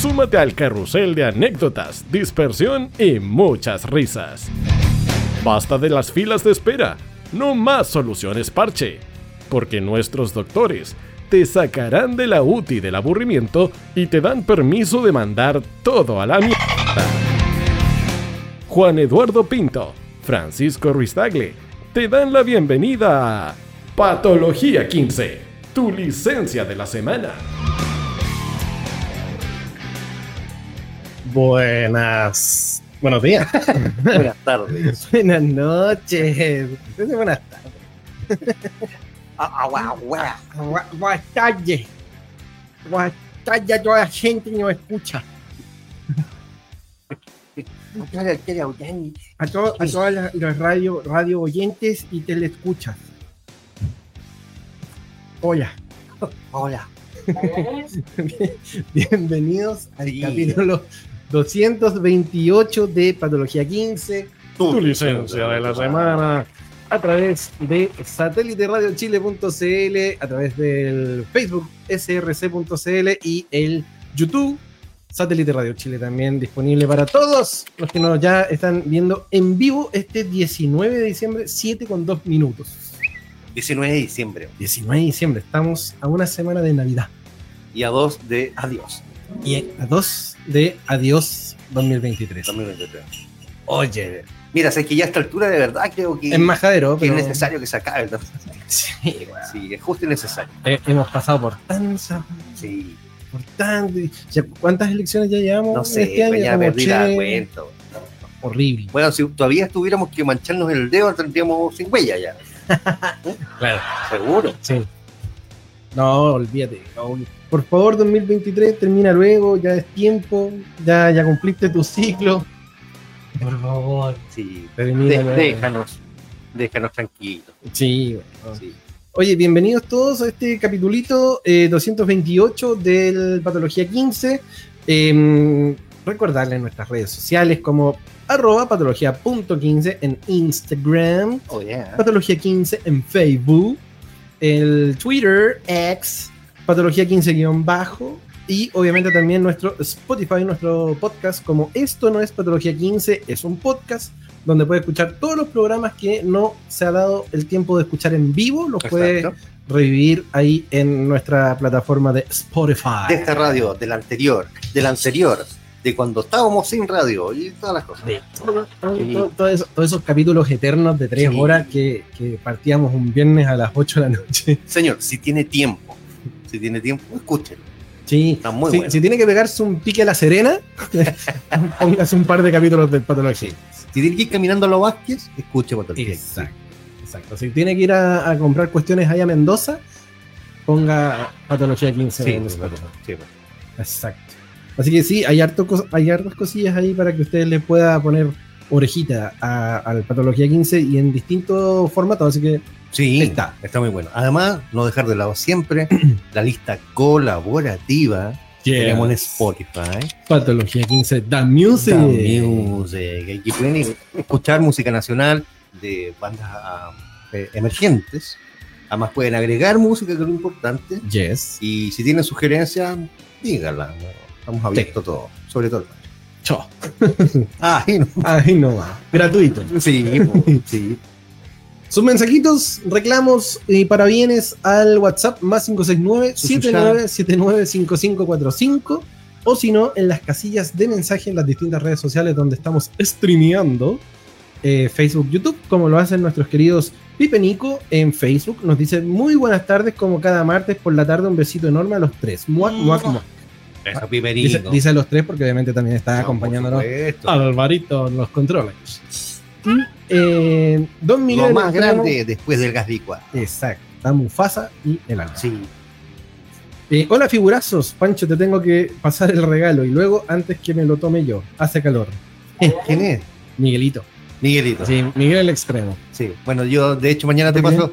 Súmate al carrusel de anécdotas, dispersión y muchas risas. Basta de las filas de espera, no más soluciones parche, porque nuestros doctores te sacarán de la UTI del aburrimiento y te dan permiso de mandar todo a la mierda. Juan Eduardo Pinto, Francisco Ruiz te dan la bienvenida a Patología 15, tu licencia de la semana. Buenas. Buenos días. Buenas tardes. Buenas noches. Buenas tardes. Ah, ah, Buenas tardes. Buenas tardes a toda la gente que nos escucha. A, to- a todas las, las radio, radio oyentes y teleescuchas. Hola. Hola. Bienvenidos al Sí. capítulo 228 de Patología 15. Tu licencia de la semana. a través de satélite radio chile.cl, a través del Facebook src.cl y el YouTube Satélite Radio Chile también disponible para todos los que nos ya están viendo en vivo este 19 de diciembre, 7 con 2 minutos. 19 de diciembre 19 de diciembre, estamos a una semana de Navidad y a 2 de adiós. y a 2 de Adiós 2023. 2023. Oye, Mira, sé que ya a esta altura de verdad creo que, es majadero, que es necesario que se acabe. ¿no? Sí. Sí, es justo y necesario. Eh, hemos pasado por tantas Sí, por tanto. ya, ¿Cuántas elecciones ya llevamos? no sé, este año? pues ya perdí la cuenta. Horrible. Bueno, si todavía tuviéramos que mancharnos el dedo, tendríamos sin huella ya. Claro. Seguro. Sí. No, olvídate. no. Por favor, 2023 termina luego, ya es tiempo, ya, ya cumpliste tu ciclo. Por favor, Sí. termina De- luego. déjanos, déjanos tranquilos. Sí, bueno. Sí. Oye, bienvenidos todos a este capitulito eh, 228 del Patología 15. Eh, recordarles nuestras redes sociales como arroba patología.15 en Instagram, Oh, yeah. Patología 15 en Facebook, el Twitter, X, Patología 15 guion bajo, y obviamente también nuestro Spotify, nuestro podcast, como esto no es Patología 15, es un podcast donde puede escuchar todos los programas que no se ha dado el tiempo de escuchar en vivo, los puede Exacto. revivir ahí en nuestra plataforma de Spotify. De esta radio, del anterior, del anterior, de cuando estábamos sin radio y todas las cosas. de todo- todo- Sí. todo- todos esos capítulos eternos de tres Sí. horas que, que partíamos un viernes a las 8 de la noche. Señor, si tiene tiempo, si tiene tiempo, escúchelo. Sí, Está muy si, bueno. si tiene que pegarse un pique a la serena, póngase un par de capítulos del patología. Si tiene que ir caminando a los Vázquez, escuche Patología. Exacto, exacto. Si tiene que ir a, a comprar cuestiones allá a Mendoza, ponga patología 15 Sí, en Spotify. sí. Exacto. Así que sí, hay, harto hay hartas cosillas ahí para que ustedes le pueda poner orejita al Patología 15 y en distintos formatos. Así que Sí, Está. está. muy bueno. Además, no dejar de lado siempre la lista colaborativa que tenemos en Spotify. Patología 15, The Music. The Music. Aquí pueden escuchar música nacional de bandas ah, eh, emergentes. Además, pueden agregar música, que es lo importante. Yes. Y si tienen sugerencias, díganla. Estamos abiertos a todo, sobre todo. Chao. Ah, y no. Ahí no va. Gratuito. Sí, sí. Sus mensajitos, reclamos y parabienes al WhatsApp más 569-7979-5545 o si no, en las casillas de mensaje en las distintas redes sociales donde estamos streameando eh, Facebook, YouTube, como lo hacen nuestros queridos Pipe Nico en Facebook. Nos dice muy buenas tardes, como cada martes por la tarde, un besito enorme a los tres. Muac, muac, muac. Eso, Dice, dice a los tres porque obviamente también está No, acompañándonos. Alvarito en los controles. Y eh, Don Miguel. Lo más Electrono- grande después del gas licuado. Exacto. Está Mufasa y el alma. Sí. Eh, hola figurazos, Pancho, te tengo que pasar el regalo y luego antes que me lo tome yo. Hace calor. ¿Quién es? Miguelito. Miguelito. Sí. Sí, Miguel el extremo. Bueno, yo de hecho mañana te paso.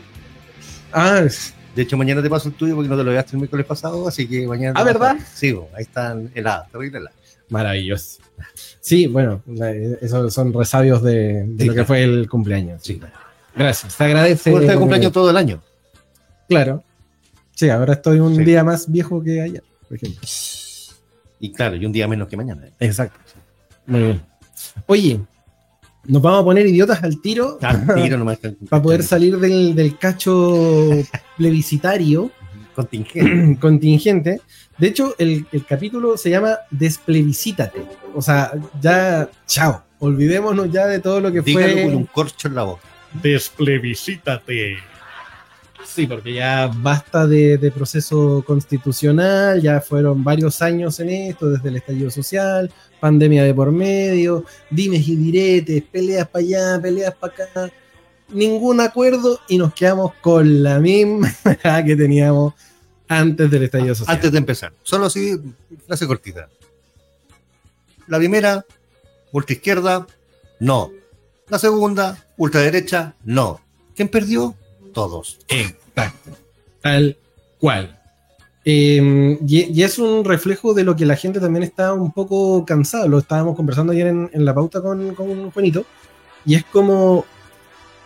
Ah, es- De hecho, mañana te paso el tuyo porque no te lo llevaste el miércoles pasado, así que mañana. Ah, ¿verdad? Sí, ahí están heladas, terrible heladas. Maravilloso. Sí, bueno, esos son resabios de, de Sí, lo que fue el cumpleaños. Sí. Gracias, te agradece. De eh, cumpleaños todo el año. Claro. Sí, ahora estoy un Sí. día más viejo que ayer, por ejemplo. Y claro, y un día menos que mañana. Exacto. Muy bien. Oye, nos vamos a poner idiotas al tiro Al tiro nomás. para poder salir del, del cacho plebiscitario Contingente. contingente. De hecho, el, el capítulo se llama Desplebiscítate. O sea, ya, chao. Olvidémonos ya de todo lo que Dígalo fue. con un corcho en la boca. Desplebisítate. Sí, porque ya basta de, de proceso constitucional, ya fueron varios años en esto, desde el estallido social, pandemia de por medio, dimes y diretes, peleas para allá, peleas para acá, ningún acuerdo y nos quedamos con la misma que teníamos antes del estallido social. Antes de empezar, solo así, frase cortita. La primera, ultraizquierda, no. La segunda, ultraderecha, no. ¿Quién perdió? Todos. Exacto. Tal cual. Eh, y, y es un reflejo de lo que la gente también está un poco cansada. Lo estábamos conversando ayer en, en la pauta con, con Juanito. Y es como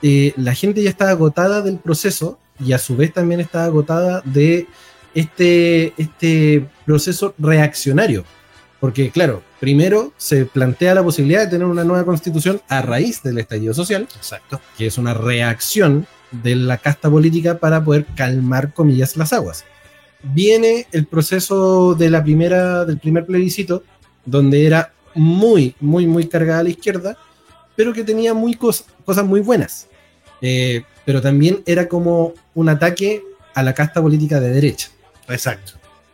eh, la gente ya está agotada del proceso y a su vez también está agotada de este, este proceso reaccionario. Porque, claro, primero se plantea la posibilidad de tener una nueva constitución a raíz del estallido social Exacto. que es una reacción de la casta política para poder calmar, comillas, las aguas. Viene el proceso de la primera, del primer plebiscito, donde era muy, muy, muy cargada a la izquierda, pero que tenía muy cos- cosas muy buenas. Eh, pero también era como un ataque a la casta política de derecha Exacto.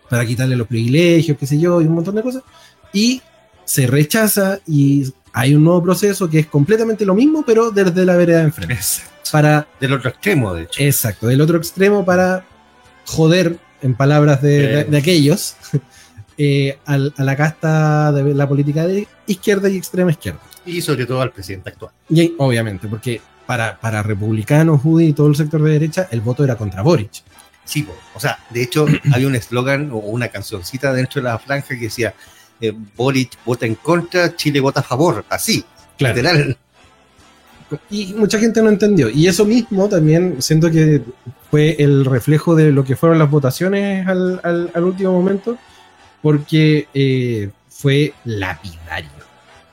para quitarle los privilegios, qué sé yo, y un montón de cosas. Y se rechaza y hay un nuevo proceso que es completamente lo mismo, pero desde la vereda de enfrente. Exacto. Para, Del otro extremo, de hecho. exacto, del otro extremo para joder, en palabras de, de- de aquellos, eh, a la casta de la política de izquierda y extrema izquierda. Y sobre todo al presidente actual. Y obviamente, porque para, para republicanos, judíos y todo el sector de derecha, el voto era contra Boric. Sí, po. o sea, de hecho, había un eslogan o una cancioncita dentro de la franja que decía: eh, Boric vota en contra, Chile vota a favor. Así, literal. Y mucha gente no entendió. Y eso mismo también siento que fue el reflejo de lo que fueron las votaciones al, al- al último momento, porque eh, fue lapidario.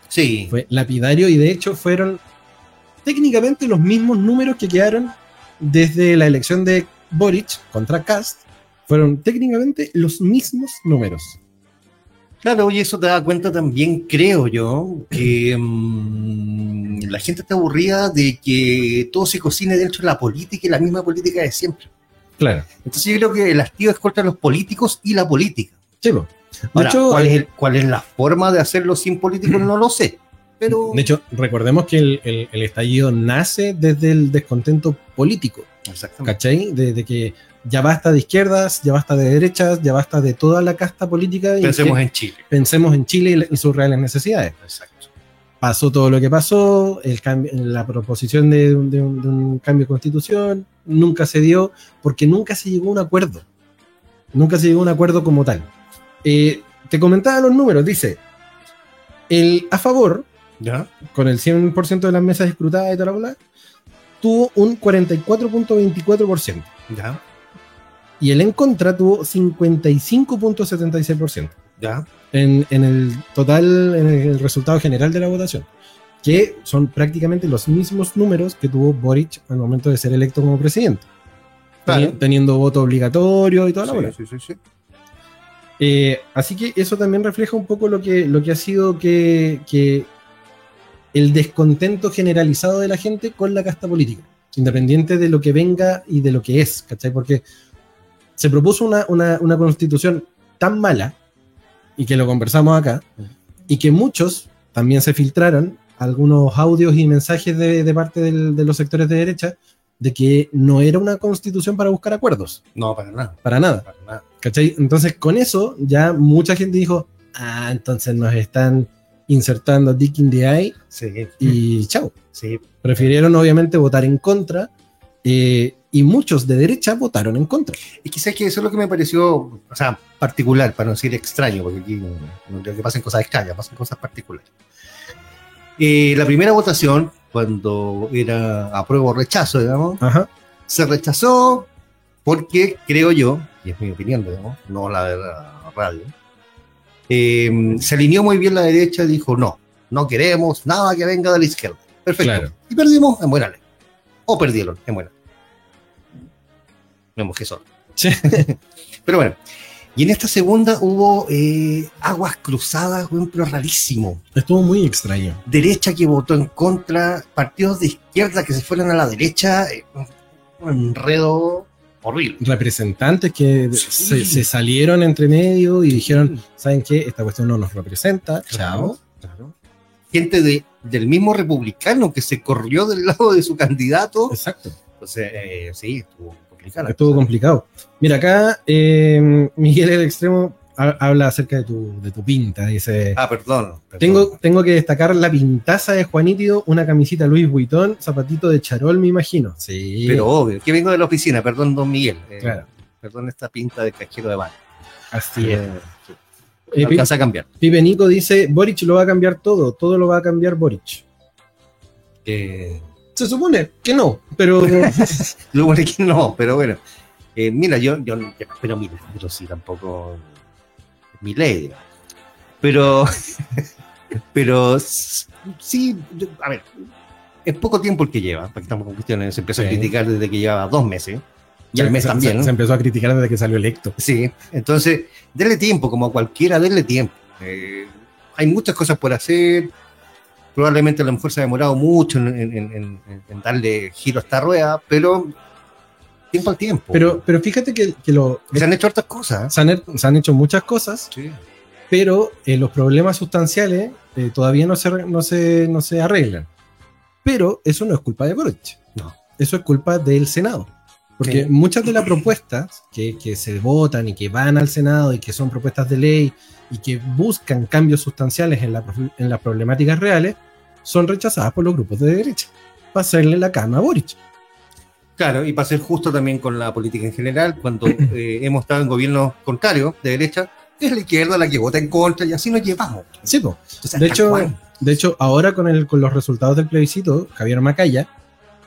Sí, Fue lapidario y de hecho fueron técnicamente los mismos números que quedaron desde la elección de Boric contra Cast. Fueron técnicamente los mismos números. Claro, y eso te da cuenta también, creo yo, que mm, la gente está aburrida de que todo se cocine dentro de la política y la misma política de siempre. Claro. Entonces yo creo que el hastío es contra los políticos y la política. Sí. De Ahora, hecho, ¿cuál, es el- cuál es la forma de hacerlo sin políticos? No lo sé. Pero de hecho, recordemos que el, el- el estallido nace desde el descontento político. ¿Cachai? De, de que ya basta de izquierdas, ya basta de derechas, ya basta de toda la casta política Pensemos en Chile. pensemos en Chile y sus reales necesidades. Exacto. Pasó todo lo que pasó, el cambio, la proposición de, un- de de un cambio de constitución nunca se dio porque nunca se llegó a un acuerdo. Nunca se llegó a un acuerdo como tal. Eh, te comentaba los números, dice, el a favor, ¿Ya? con el 100% de las mesas escrutadas y toda la bola, tuvo un 44.24%. ¿Ya? y el en contra tuvo 55.76% ¿Ya? en, en el total, en el resultado general de la votación, que son prácticamente los mismos números que tuvo Boric al momento de ser electo como presidente, Claro. Teniendo voto obligatorio y toda la bola. Sí, sí, sí, sí. Eh, así que eso también refleja un poco lo que, lo que ha sido que, que el descontento generalizado de la gente con la casta política, independiente de lo que venga y de lo que es, ¿cachai? Porque se propuso una, una- una constitución tan mala, y que lo conversamos acá, y que muchos también se filtraron algunos audios y mensajes de, de parte del- de los sectores de derecha, de que no era una constitución para buscar acuerdos, No, para nada. para nada. Para nada. ¿Cachai? Entonces, con eso, ya mucha gente dijo, ah, entonces nos están insertando Dick in the Eye Sí, y chao. sí. Prefirieron, obviamente, votar en contra eh, y muchos de derecha votaron en contra. Y quizás que eso es lo que me pareció, o sea, particular, para no decir extraño, porque aquí no, no creo que pasen cosas extrañas, pasan cosas particulares. Eh, la primera votación, cuando era apruebo o rechazo, digamos, Ajá. se rechazó porque creo yo, y es mi opinión, digamos, no la de la radio, eh, se alineó muy bien la derecha y dijo no, no queremos nada que venga de la izquierda. Perfecto. Claro. Y perdimos en buena ley. O perdieron en buena ley. Vemos que son. Sí. Pero bueno. Y en esta segunda hubo eh, aguas cruzadas, pero rarísimo. Estuvo muy extraño. Derecha que votó en contra, partidos de izquierda que se fueron a la derecha, eh, un enredo horrible. Representantes que Sí. se, se salieron entre medio y dijeron, ¿saben qué? Esta cuestión no nos representa. Chao. Claro. Gente de, del mismo republicano que se corrió del lado de su candidato. Exacto. Entonces, eh, sí, estuvo complicado. Estuvo complicado. Mira, acá eh, Miguel el Extremo habla acerca de tu, de tu pinta. Dice: Ah, perdón. perdón. tengo, tengo que destacar la pintaza de Juanito, una camisita Louis Vuitton, zapatito de charol, me imagino. Sí, Pero obvio, que vengo de la oficina, perdón, don Miguel. Eh, Claro. Perdón esta pinta de cajero de banco. así es. Eh, sí. Eh, No Pi- alcanza a cambiar. Pipe Nico dice: Boric lo va a cambiar todo, todo lo va a cambiar Boric. Eh, Se supone que no, pero Lo bueno es que no, pero bueno. Eh, mira, yo, yo no espero milagros, sí, tampoco es mi ley. digamos. Pero, pero sí, a ver, es poco tiempo el que lleva, porque estamos con cuestiones, se empezó a criticar desde que llevaba dos meses, y al mes se- también. Se, se empezó a criticar desde que salió electo. Sí, entonces, denle tiempo, como a cualquiera, denle tiempo. Eh, hay muchas cosas por hacer. Probablemente a lo mejor se ha demorado mucho en, en- en- en- en darle giro a esta rueda, pero tiempo al tiempo. Pero, pero fíjate que, que lo, se han hecho hartas cosas. se, han, se han hecho muchas cosas, Sí. pero eh, los problemas sustanciales eh, todavía no se, no, se, no se arreglan. Pero eso no es culpa de Boric. No. Eso es culpa del Senado. Porque Sí. muchas de las propuestas que, que se votan y que van al Senado y que son propuestas de ley y que buscan cambios sustanciales en, la en las problemáticas reales son rechazadas por los grupos de derecha para hacerle la cama a Boric. Claro, y para ser justo también con la política en general, cuando eh, hemos estado en gobiernos contrarios, de derecha, es la izquierda la que vota en contra y así nos llevamos. Sí, De hecho, cual. de hecho, ahora con, el, con los resultados del plebiscito, Javier Macaya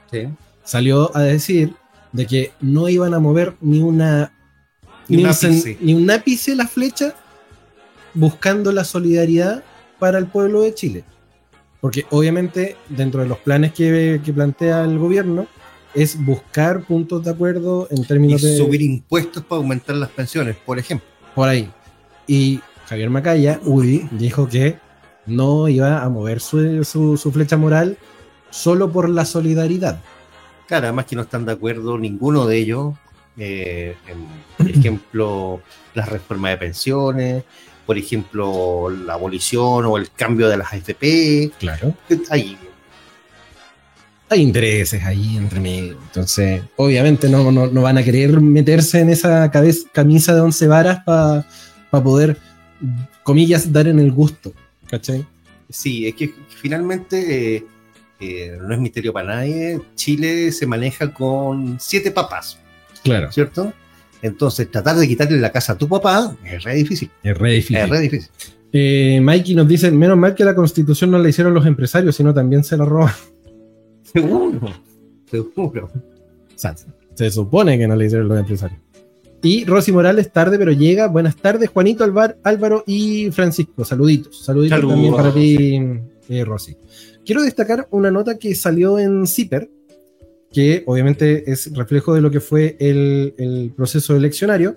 Sí. salió a decir de que no iban a mover ni una Ni ni, un ápice. ni un ápice la flecha buscando la solidaridad para el pueblo de Chile. Porque obviamente dentro de los planes que, que plantea el gobierno es buscar puntos de acuerdo en Y términos de subir impuestos para aumentar las pensiones, por ejemplo. por ahí. Y Javier Macaya, Udi, dijo que no iba a mover su, su- su flecha moral solo por la solidaridad. Claro, además que no están de acuerdo ninguno de ellos. eh, en, por ejemplo, las reformas de pensiones, por ejemplo, la abolición o el cambio de las AFP. Claro. Ahí, Hay intereses ahí entre medio. Entonces, obviamente no, no, no van a querer meterse en esa cabeza, camisa de once varas para poder, comillas, dar en el gusto. ¿Cachai? sí, es que finalmente eh, eh, no es misterio para nadie. Chile se maneja con siete papas, Claro. ¿cierto? Entonces, tratar de quitarle la casa a tu papá es re difícil. Es re difícil. Es re difícil. Eh, Mikey nos dice, menos mal que la constitución no la hicieron los empresarios, sino también se la roban. Seguro. Seguro. O sea, se supone que no le hicieron los empresarios. Y Rosy Morales, tarde, pero llega. Buenas tardes, Juanito, Alvar, Álvaro y Francisco. Saluditos. Saluditos Saludos. también para ti, eh, Rosy. Quiero destacar una nota que salió en CIPER, que obviamente es reflejo de lo que fue el, el proceso eleccionario.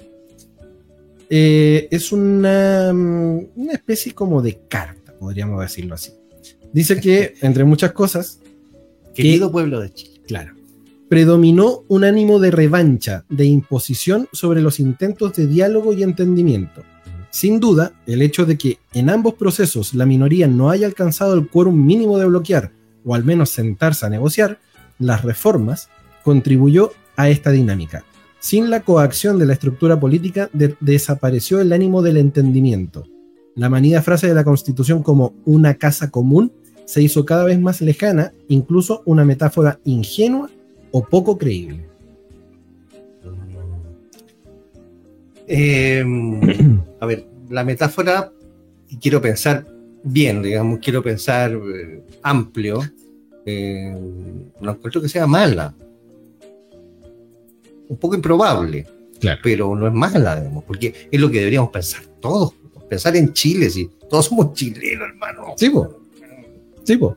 Eh, es una, mm, una especie como de carta, podríamos decirlo así. Dice que, entre muchas cosas, Querido pueblo de Chile. Claro. Predominó un ánimo de revancha, de imposición sobre los intentos de diálogo y entendimiento. Sin duda, el hecho de que en ambos procesos la minoría no haya alcanzado el quórum mínimo de bloquear, o al menos sentarse a negociar, las reformas, contribuyó a esta dinámica. Sin la coacción de la estructura política de- desapareció el ánimo del entendimiento. La manida frase de la Constitución como una casa común se hizo cada vez más lejana, incluso una metáfora ingenua o poco creíble. Eh, a ver, la metáfora, y quiero pensar bien, digamos, quiero pensar eh, amplio, eh, no encuentro que sea mala. Un poco improbable, Claro. pero no es mala, digamos, porque es lo que deberíamos pensar todos. Pensar en Chile, si todos somos chilenos, hermano. Sí, po. Sí, po.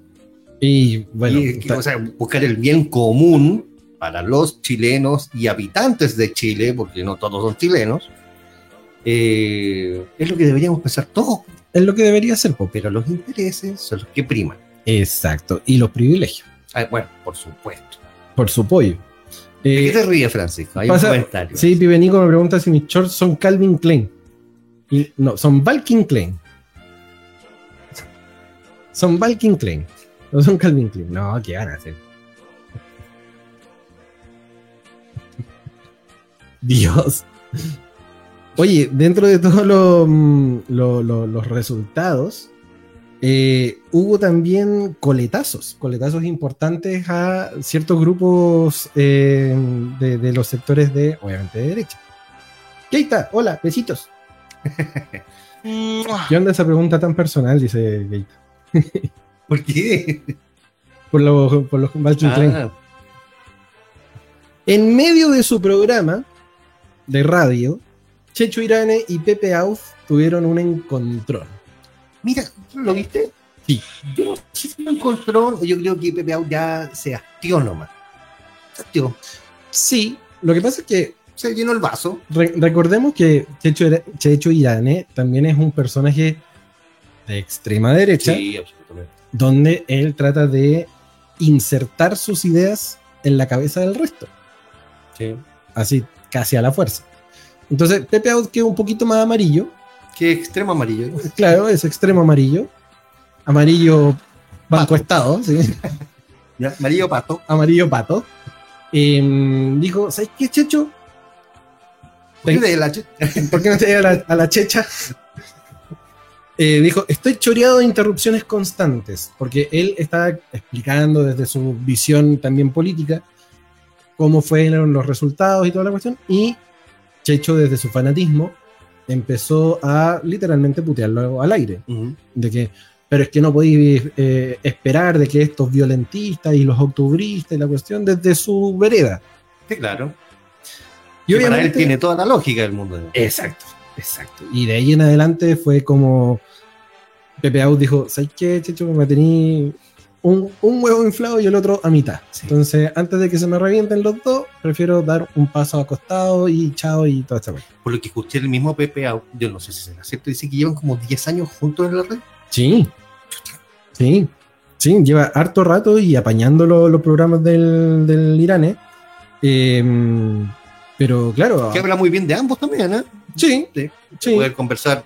Y bueno, Y, ta- o sea, buscar el bien común para los chilenos y habitantes de Chile, porque no todos son chilenos, eh, es lo que deberíamos pensar todos. es lo que debería ser. Pero los intereses son los que priman. Exacto. Y los privilegios, Ah, bueno, por supuesto. por su pollo. ¿De Eh, qué te ríes, Francisco? Hay pasa- un comentario. Sí, Pibe Nico me pregunta si mis shorts son Calvin Klein. Y, no, son Valkin Klein. Son Valkin Klein. No son Calvin Klein. No, ¿qué van a hacer? Dios. Oye, dentro de todos lo- mm, lo- lo- los resultados, eh, hubo también coletazos, coletazos importantes a ciertos grupos eh, de, de los sectores de, obviamente, de derecha. Keita, hola, besitos. ¿Qué onda esa pregunta tan personal? Dice Keita. ¿Por qué? Por los, por los. Ah, En medio de su programa de radio, Checho Irane y Pepe Auf tuvieron un encontrón. mira, ¿lo viste? Sí. Yo no sé si lo encontró, yo creo que Pepe Au ya se hastió nomás. Se hastió. Sí, lo que pasa es que Se llenó el vaso. Re- recordemos que Checho, Ira- Checho Irane también es un personaje de extrema derecha, Sí, absolutamente. donde él trata de insertar sus ideas en la cabeza del resto, Sí. así casi a la fuerza. Entonces, Pepe Out queda un poquito más amarillo, Qué extremo amarillo. claro, es extremo amarillo, amarillo banco estado, ¿sí? Amarillo pato. amarillo pato. Em, dijo, ¿sabes qué, Checho? ¿Por qué de la ch- ¿Por qué no te a la, a la checha? Eh, dijo, estoy choreado de interrupciones constantes, porque él está explicando desde su visión también política cómo fueron los resultados y toda la cuestión, y Checho desde su fanatismo empezó a literalmente putearlo al aire, de que, pero es que no podéis eh, esperar de que estos violentistas y los octubristas y la cuestión desde su vereda. Sí, claro. Y para él tiene toda la lógica del mundo. Exacto, exacto. Y de ahí en adelante fue como Pepe Out dijo, ¿sabes qué, Checho? Me tení un, un huevo inflado y el otro a mitad. Sí. Entonces, antes de que se me revienten los dos, prefiero dar un paso acostado y chao y toda esta cosa. Por lo que escuché el mismo Pepe Au, yo no sé si será cierto, dice que llevan como 10 años juntos en la red. Sí, sí, sí, lleva harto rato y apañando lo- los programas del, del Irán, ¿eh? pero claro, Que habla muy bien de ambos también, ¿eh? Sí, Sí. sí. Poder conversar.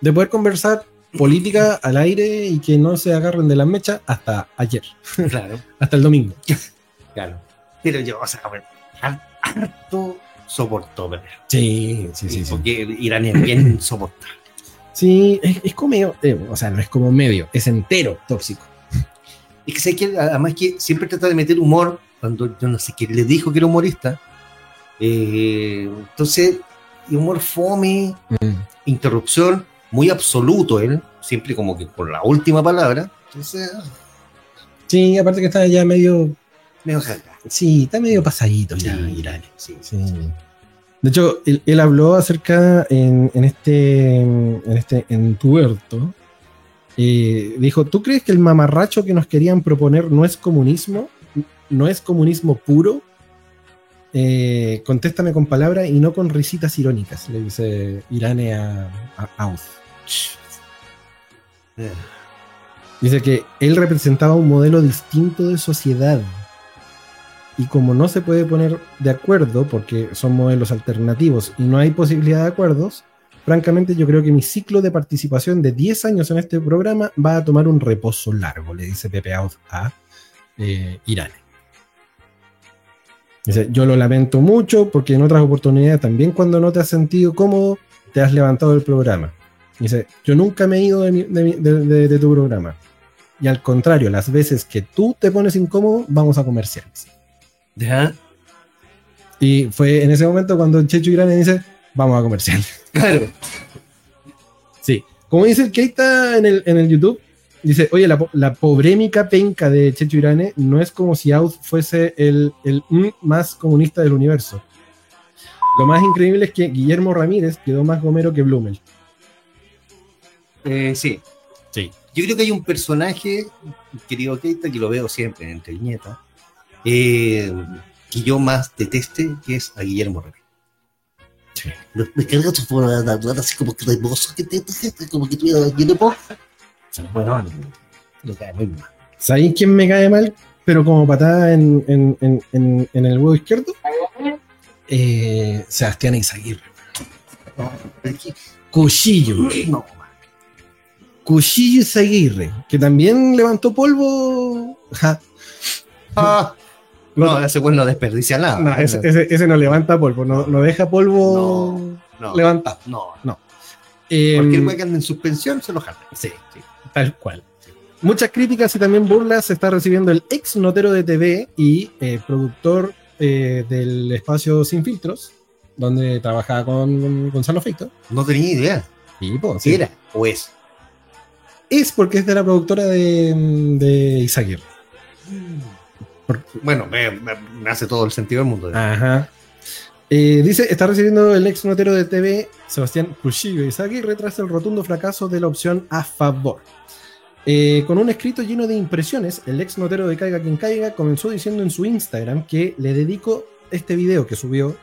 de poder conversar política al aire y que no se agarren de las mechas hasta ayer, Claro, hasta el domingo. claro. Pero yo, o sea, har- harto soportó, ¿verdad? Sí, sí, sí. Sí, Porque Irán es bien insoportable. Sí, es, es como medio, eh, o sea, no es como medio, es entero tóxico. Y que sé que además que siempre trata de meter humor cuando yo no sé quién le dijo que era humorista. Eh, entonces, y humor fome, interrupción, muy absoluto él, siempre como que por la última palabra. Entonces, Sí, aparte que está ya medio, medio cagada. sí, está medio pasadito ya, Irán. sí. Sí. De hecho, él, él habló acerca en, en este, en este entuerto. eh, dijo, ¿tú crees que el mamarracho que nos querían proponer no es comunismo? ¿No es comunismo puro? Eh, contéstame con palabras y no con risitas irónicas, le dice Irane a, a Dice que él representaba un modelo distinto de sociedad. Y como no se puede poner de acuerdo, porque son modelos alternativos y no hay posibilidad de acuerdos, francamente yo creo que mi ciclo de participación de 10 años en este programa va a tomar un reposo largo, le dice Pepe Out a eh, Irán. Dice, yo lo lamento mucho porque en otras oportunidades también cuando no te has sentido cómodo, te has levantado del programa. Dice, yo nunca me he ido de, mi- de de- de- tu programa. Y al contrario, las veces que tú te pones incómodo, vamos a comerciales. ¿Ya? Y fue en ese momento cuando Checho Irane dice, vamos a comerciales. Claro. Sí. Como dice el Keita en el, en el YouTube, dice, oye, la, la pobrémica penca de Checho Irane no es como si Out fuese el, el más comunista del universo. Lo más increíble es que Guillermo Ramírez quedó más gomero que Blumel. Eh, sí. Sí. Yo creo que hay un personaje, querido Keita, que lo veo siempre en Entre Viñetas, eh, que yo más deteste, que es a Guillermo Ramírez. Me, me carga su forma de hablar así como cremoso, que te, te- como que tuviera lleno de Bueno, cae muy mal. ¿Sabéis quién me cae mal? Pero como patada en, en- en- en- en el huevo izquierdo. Eh, Sebastián Izaguirre. Cuchillo. No, Cuchillo Izaguirre. Que también levantó polvo. Ja. Ah, no, ese güey no desperdicia nada. No, ese, ese- ese no levanta polvo, no, no deja polvo no, levantado. no. Eh, Cualquier güey que ande en suspensión se lo jala. sí, sí, tal cual. Muchas críticas y también burlas está recibiendo el ex notero de TV y eh, productor eh, del espacio Sin Filtros, donde trabajaba con Gonzalo Feito. No tenía idea. Y, pues, sí. era o es. Es porque es de la productora de, de. Bueno, me, me- me hace todo el sentido del mundo. Ajá. Eh, dice, está recibiendo el ex notero de TV, Sebastián Cuchillo Izaguirre, tras el rotundo fracaso de la opción a favor. Eh, con un escrito lleno de impresiones, el ex notero de Caiga quien caiga comenzó diciendo en su Instagram que le dedico este video que subió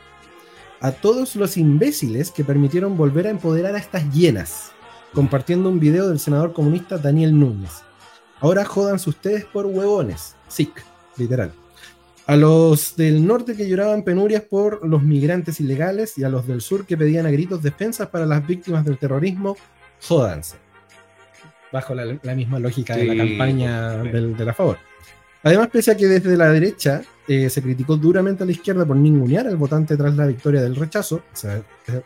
a todos los imbéciles que permitieron volver a empoderar a estas hienas, compartiendo un video del senador comunista Daniel Núñez. Ahora jódanse ustedes por huevones. SIC, literal. A los del norte que lloraban penurias por los migrantes ilegales y a los del sur que pedían a gritos defensas para las víctimas del terrorismo, jódanse. Bajo la, la misma lógica de la campaña del, de la favor. Además, pese a que desde la derecha eh, se criticó duramente a la izquierda por ningunear al votante tras la victoria del rechazo,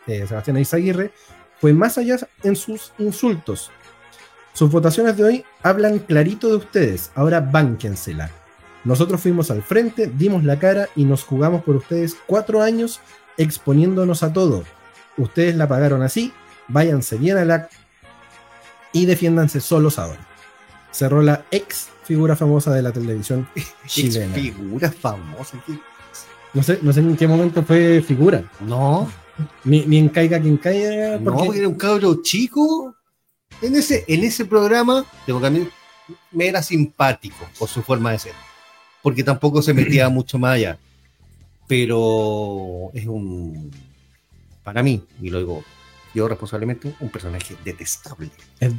eh, Sebastián Izaguirre, fue más allá en sus insultos. Sus votaciones de hoy hablan clarito de ustedes, ahora bánquensela. Nosotros fuimos al frente, dimos la cara y nos jugamos por ustedes cuatro años exponiéndonos a todo. Ustedes la pagaron así, váyanse bien a la y defiéndanse solos ahora. Cerró la ex figura famosa de la televisión chilena. Figura famosa. No sé, no sé en qué momento fue figura. No, Ni, ni en caiga quien caiga. no, Porque, porque era un cabro chico. En ese, en ese programa, tengo que me era simpático por su forma de ser. Porque tampoco se metía mucho más allá. Pero es un, para mí, y lo digo yo responsablemente, un personaje detestable. es.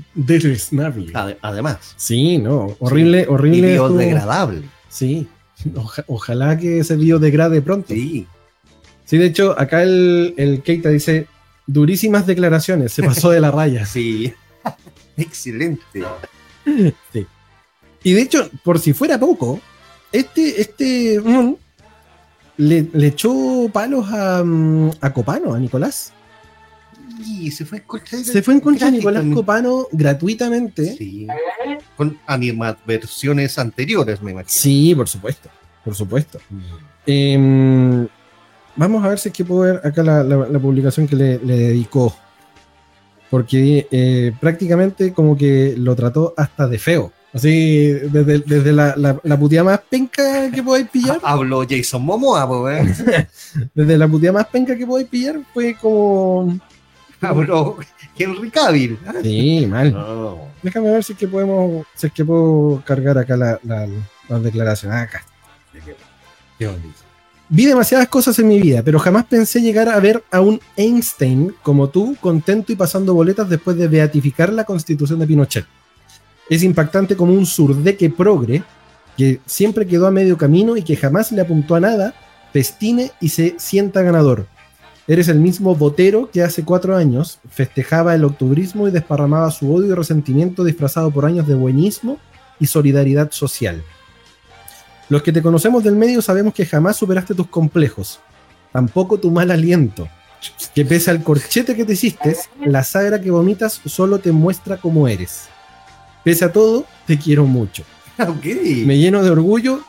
Ade- Además, Sí, no. Horrible, y horrible. estuvo- biodegradable. Sí. Oja- ojalá que ese biodegrade pronto. Sí. Sí, de hecho, acá el, el Keita dice: durísimas declaraciones, se pasó de la raya. sí. Excelente. Sí. Y de hecho, por si fuera poco, este, este mm, le, le echó palos a, mm, a Copano, a Nicolás. Y se fue en contra de Se fue en contra de Nicolás. Copano gratuitamente. Sí. Con animadversiones anteriores, me imagino. Sí, por supuesto. Por supuesto. Em, vamos a ver si es que puedo ver acá la, la- la publicación que le, le dedicó. Porque eh, prácticamente como que lo trató hasta de feo. Así, desde, desde la, la, la puteada más penca que podáis pillar. Habló Jason Momoa, po, ¿eh? Desde la puteada más penca que podáis pillar fue como. Habló Henry Cavill. Sí, mal. No. Déjame ver si es que podemos. Si es que puedo cargar acá la, la, las declaraciones. Ah, Acá. Qué bonito. Vi demasiadas cosas en mi vida, pero jamás pensé llegar a ver a un Einstein como tú, contento y pasando boletas después de beatificar la constitución de Pinochet. Es impactante como un surdeque progre que siempre quedó a medio camino y que jamás le apuntó a nada, festine y se sienta ganador. Eres el mismo botero que hace cuatro años festejaba el octubrismo y desparramaba su odio y resentimiento disfrazado por años de buenismo y solidaridad social. Los que te conocemos del medio sabemos que jamás superaste tus complejos, tampoco tu mal aliento. Que pese al corchete que te hiciste, la sagra que vomitas solo te muestra cómo eres. Pese a todo, te quiero mucho. Me lleno de orgullo,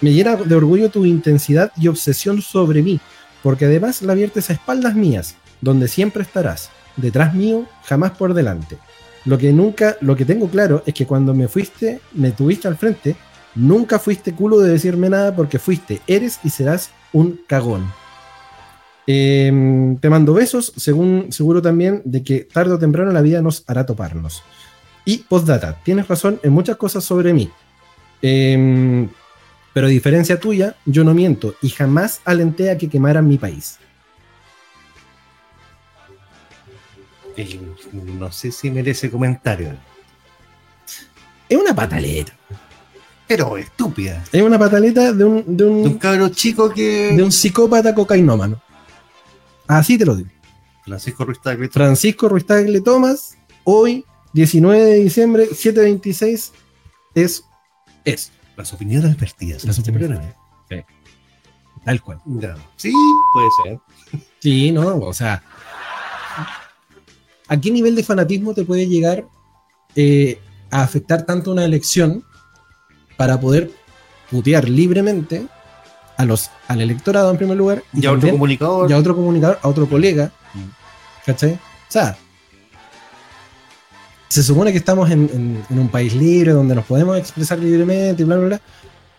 me llena de orgullo tu intensidad y obsesión sobre mí, porque además la viertes a espaldas mías, donde siempre estarás, detrás mío, jamás por delante. Lo que nunca, lo que tengo claro es que cuando me fuiste, me tuviste al frente, nunca fuiste culo de decirme nada porque fuiste, eres y serás un cagón. Em, te mando besos, según seguro también de que tarde o temprano la vida nos hará toparnos. Y postdata, tienes razón en muchas cosas sobre mí. Em, pero a diferencia tuya, yo no miento y jamás alenté a que quemaran mi país. Eh, No sé si merece comentario. Es una pataleta. Pero estúpida. Es una pataleta de un, de un, De un cabro chico que. de un psicópata cocainómano. Así te lo digo. Francisco Ruiz Tagle. Francisco Ruiz Tagle Tomás, hoy, 19 de diciembre, 726, es eso. Las opiniones vertidas. Las opiniones. programa. Tal cual. Sí, puede ser. Sí, no, o sea. ¿A qué nivel de fanatismo te puede llegar eh, a afectar tanto una elección para poder putear libremente a los, al electorado en primer lugar Y a otro comunicador. y a otro comunicador, a otro colega? ¿Cachai? O sea, se supone que estamos en, en- en un país libre donde nos podemos expresar libremente y bla, bla, bla,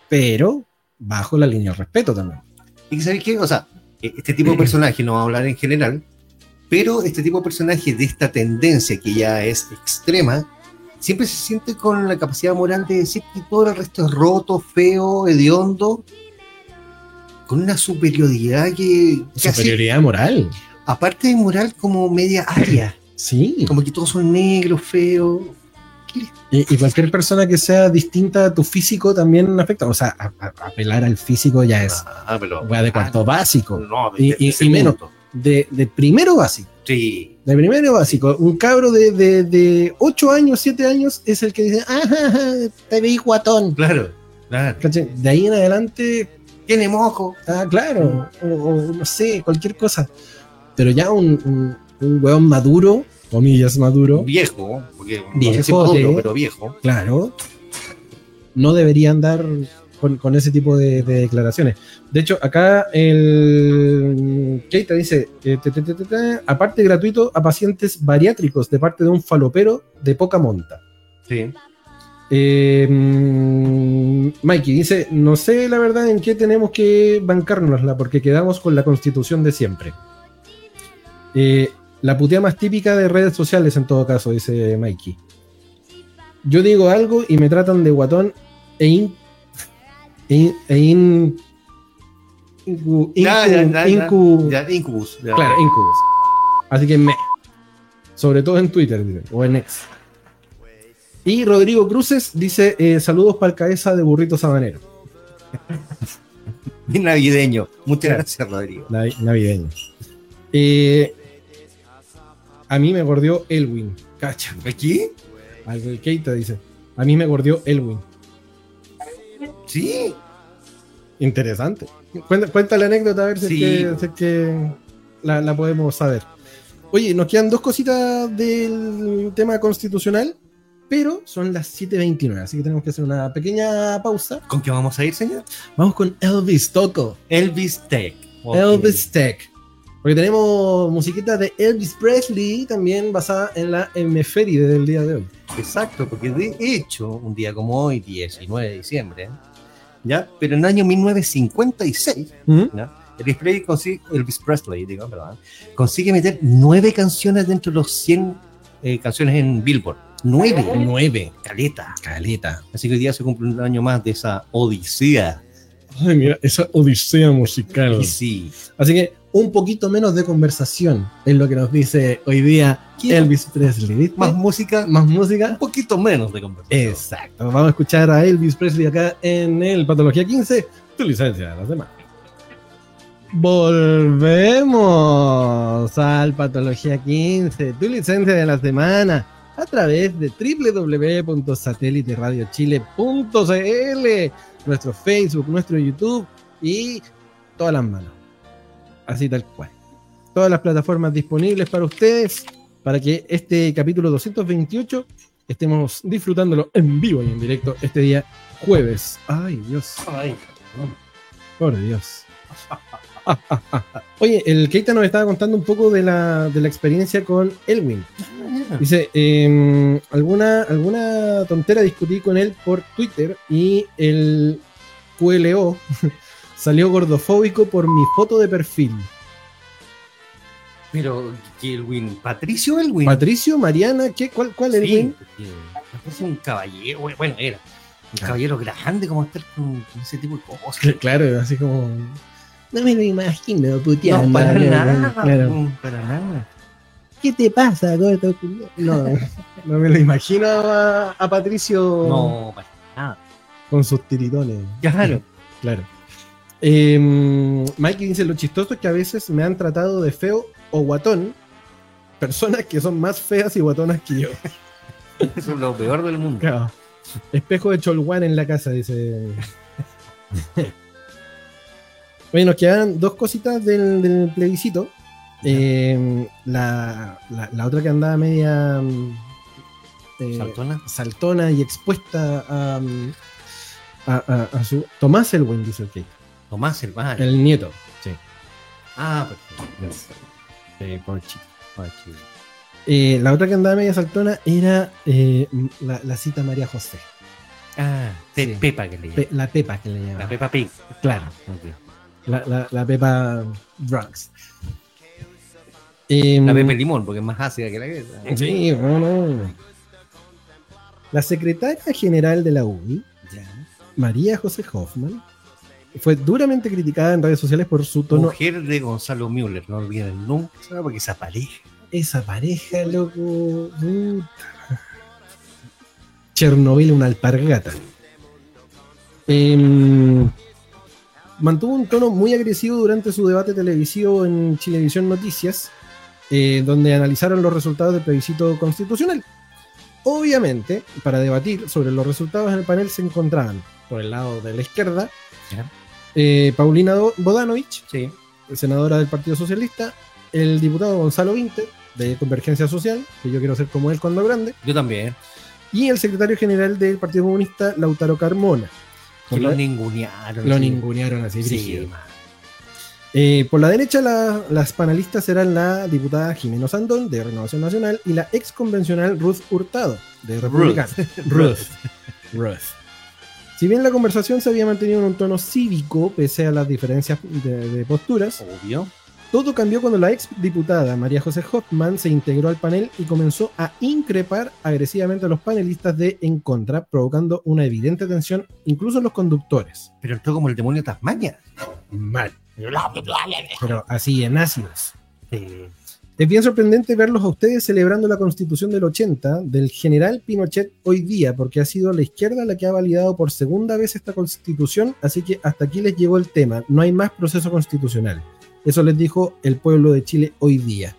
pero bajo la línea del respeto también. Y ¿sabes qué? O sea, e- este tipo de personaje, no vamos a hablar en general, pero este tipo de personaje de esta tendencia que ya es extrema, siempre se siente con la capacidad moral de decir que todo el resto es roto, feo, hediondo, con una superioridad que casi, Superioridad moral. aparte de moral, como media aria, Sí. como que todos son negros, feos. Y, y cualquier persona que sea distinta a tu físico también afecta. O sea, a- a- apelar al físico ya es Ah, pero. de cuarto básico. No, Y- de- menos. De, de primero básico. Sí. De primero básico. Un cabro de, de, de 8 años, 7 años es el que dice, ajá, te veí guatón. Claro, claro. De ahí en adelante, Tiene mojo. ah, claro, o, o no sé, cualquier cosa. Pero ya un, un, un weón maduro, comillas maduro, Viejo, porque no Viejo, sé si maduro, sí. pero viejo. claro, no debería andar con, con ese tipo de, de declaraciones. De hecho, acá el Keita dice, eh, te, te, te, te, te, aparte gratuito a pacientes bariátricos de parte de un falopero de poca monta. Sí. Eh, mm, Mikey dice, no sé la verdad en qué tenemos que bancárnosla porque quedamos con la constitución de siempre. Eh, la putea más típica de redes sociales en todo caso, dice Mikey. Yo digo algo y me tratan de guatón e in... E in, e in- incu- incu- ya, ya, ya. incu- Ya, Incubus. Claro, Incubus. Así que me. Sobre todo en Twitter, dice, o en X. Y Rodrigo Cruces dice: eh, Saludos para el cabeza de burrito sabanero. Navideño. Muchas gracias, Rodrigo. Navi- navideño. Eh, a mí me gordió Elwin. Cacha. ¿Aquí? El Keita dice: A mí me gordió Elwin. Sí. Interesante. Cuenta, cuenta la anécdota a ver si, Sí. es que, si es que la, la podemos saber. Oye, nos quedan dos cositas del tema constitucional, pero son las 7.29, así que tenemos que hacer una pequeña pausa. ¿Con qué vamos a ir, señor? Vamos con Elvis Toco. Elvis Tech. Elvis Tech. Porque tenemos musiquita de Elvis Presley, también basada en la efeméride del día de hoy. Exacto, porque de hecho, un día como hoy, 19 de diciembre, ¿ya? Pero en el año 1956, ¿ya? Elvis Presley consigue, Elvis Presley, digo, perdón, consigue meter nueve canciones dentro de los 100 eh, canciones en Billboard. Nueve. 9. Caleta. Caleta. Así que hoy día se cumple un año más de esa odisea. Ay, mira, esa odisea musical. Sí. Así que un poquito menos de conversación es lo que nos dice hoy día Elvis Presley. ¿viste? Más música, más música. un poquito menos de conversación. Exacto. Vamos a escuchar a Elvis Presley acá en el Patología 15, tu licencia de la semana. Volvemos al Patología 15, tu licencia de la semana. a través de www.sateliteradiochile.cl, nuestro Facebook, nuestro YouTube y todas las manos. Así tal cual. Todas las plataformas disponibles para ustedes, para que este capítulo 228 estemos disfrutándolo en vivo y en directo este día jueves. Ay, Dios. Ay, Por Dios. Oye, el Keita nos estaba contando un poco de la, de la experiencia con Elwin. Dice, em, alguna, alguna tontera discutí con él por Twitter y el QLO salió gordofóbico por mi foto de perfil. Pero, ¿qué Elwin? ¿Patricio Elwin? Patricio, Mariana, ¿qué? ¿Cuál, cuál Elwin? parece un caballero, bueno, era un caballero grande como estar con, con ese tipo de cosas. Claro, así como... No me lo imagino, puteando. No, para nada, claro. para nada. ¿Qué te pasa, gordo? No, no me lo imagino a, a Patricio No, para nada. con sus tiritones. Claro. Claro. Eh, Mikey dice: Lo chistoso es que a veces me han tratado de feo o guatón personas que son más feas y guatonas que yo. Eso es lo peor del mundo. Claro. Espejo de Cholguán en la casa, dice. Oye, nos quedan dos cositas del, del plebiscito. Eh, la, la- la otra que andaba media mm, eh, ¿Saltona? saltona y expuesta a, mm, a, a- a su. Tomás Elwin, dice el Kate. Tomás el. El nieto. Sí. Ah, perfecto. Sí, por chico. Eh, la otra que andaba media saltona era eh, la, la cita María José. Ah, Sí. Pepa que le llaman. Pe- la Pepa que le llamaban. La Pepa Pig. Claro. Ok. La, la, la Pepa Drugs. La Pepe Limón, porque es más ácida que la que Sí, no, no. La secretaria general de la UNI, María José Hoffman, fue duramente criticada en redes sociales por su tono. Mujer de Gonzalo Müller, no olviden nunca, porque esa pareja. Esa pareja, loco. Chernobyl, una alpargata. Em, mantuvo un tono muy agresivo durante su debate televisivo en Chilevisión Noticias, eh, donde analizaron los resultados del plebiscito constitucional. Obviamente, para debatir sobre los resultados en el panel se encontraban, por el lado de la izquierda, eh, Paulina Bodanovich, Sí. senadora del Partido Socialista, el diputado Gonzalo Vinte, de Convergencia Social, que yo quiero ser como él cuando grande, Yo también. y el secretario general del Partido Comunista, Lautaro Carmona. Por lo la- ningunearon. lo sí. ningunearon así, Sí. Eh, por la derecha, la- las panelistas eran la diputada Jimeno Sandón, de Renovación Nacional, y la ex convencional Ruth Hurtado, de Republicano. Ruth. Ruth. Si bien la conversación se había mantenido en un tono cívico, pese a las diferencias de, de posturas, Obvio. Todo cambió cuando la ex diputada María José Hoffman se integró al panel y comenzó a increpar agresivamente a los panelistas de En Contra, provocando una evidente tensión incluso en los conductores. Pero entró como el demonio Tasmania. Mal. Pero así en ácidos. Sí. Es bien sorprendente verlos a ustedes celebrando la constitución del 80 del general Pinochet hoy día, porque ha sido la izquierda la que ha validado por segunda vez esta constitución, así que hasta aquí les llegó el tema, no hay más proceso constitucional. Eso les dijo el pueblo de Chile hoy día,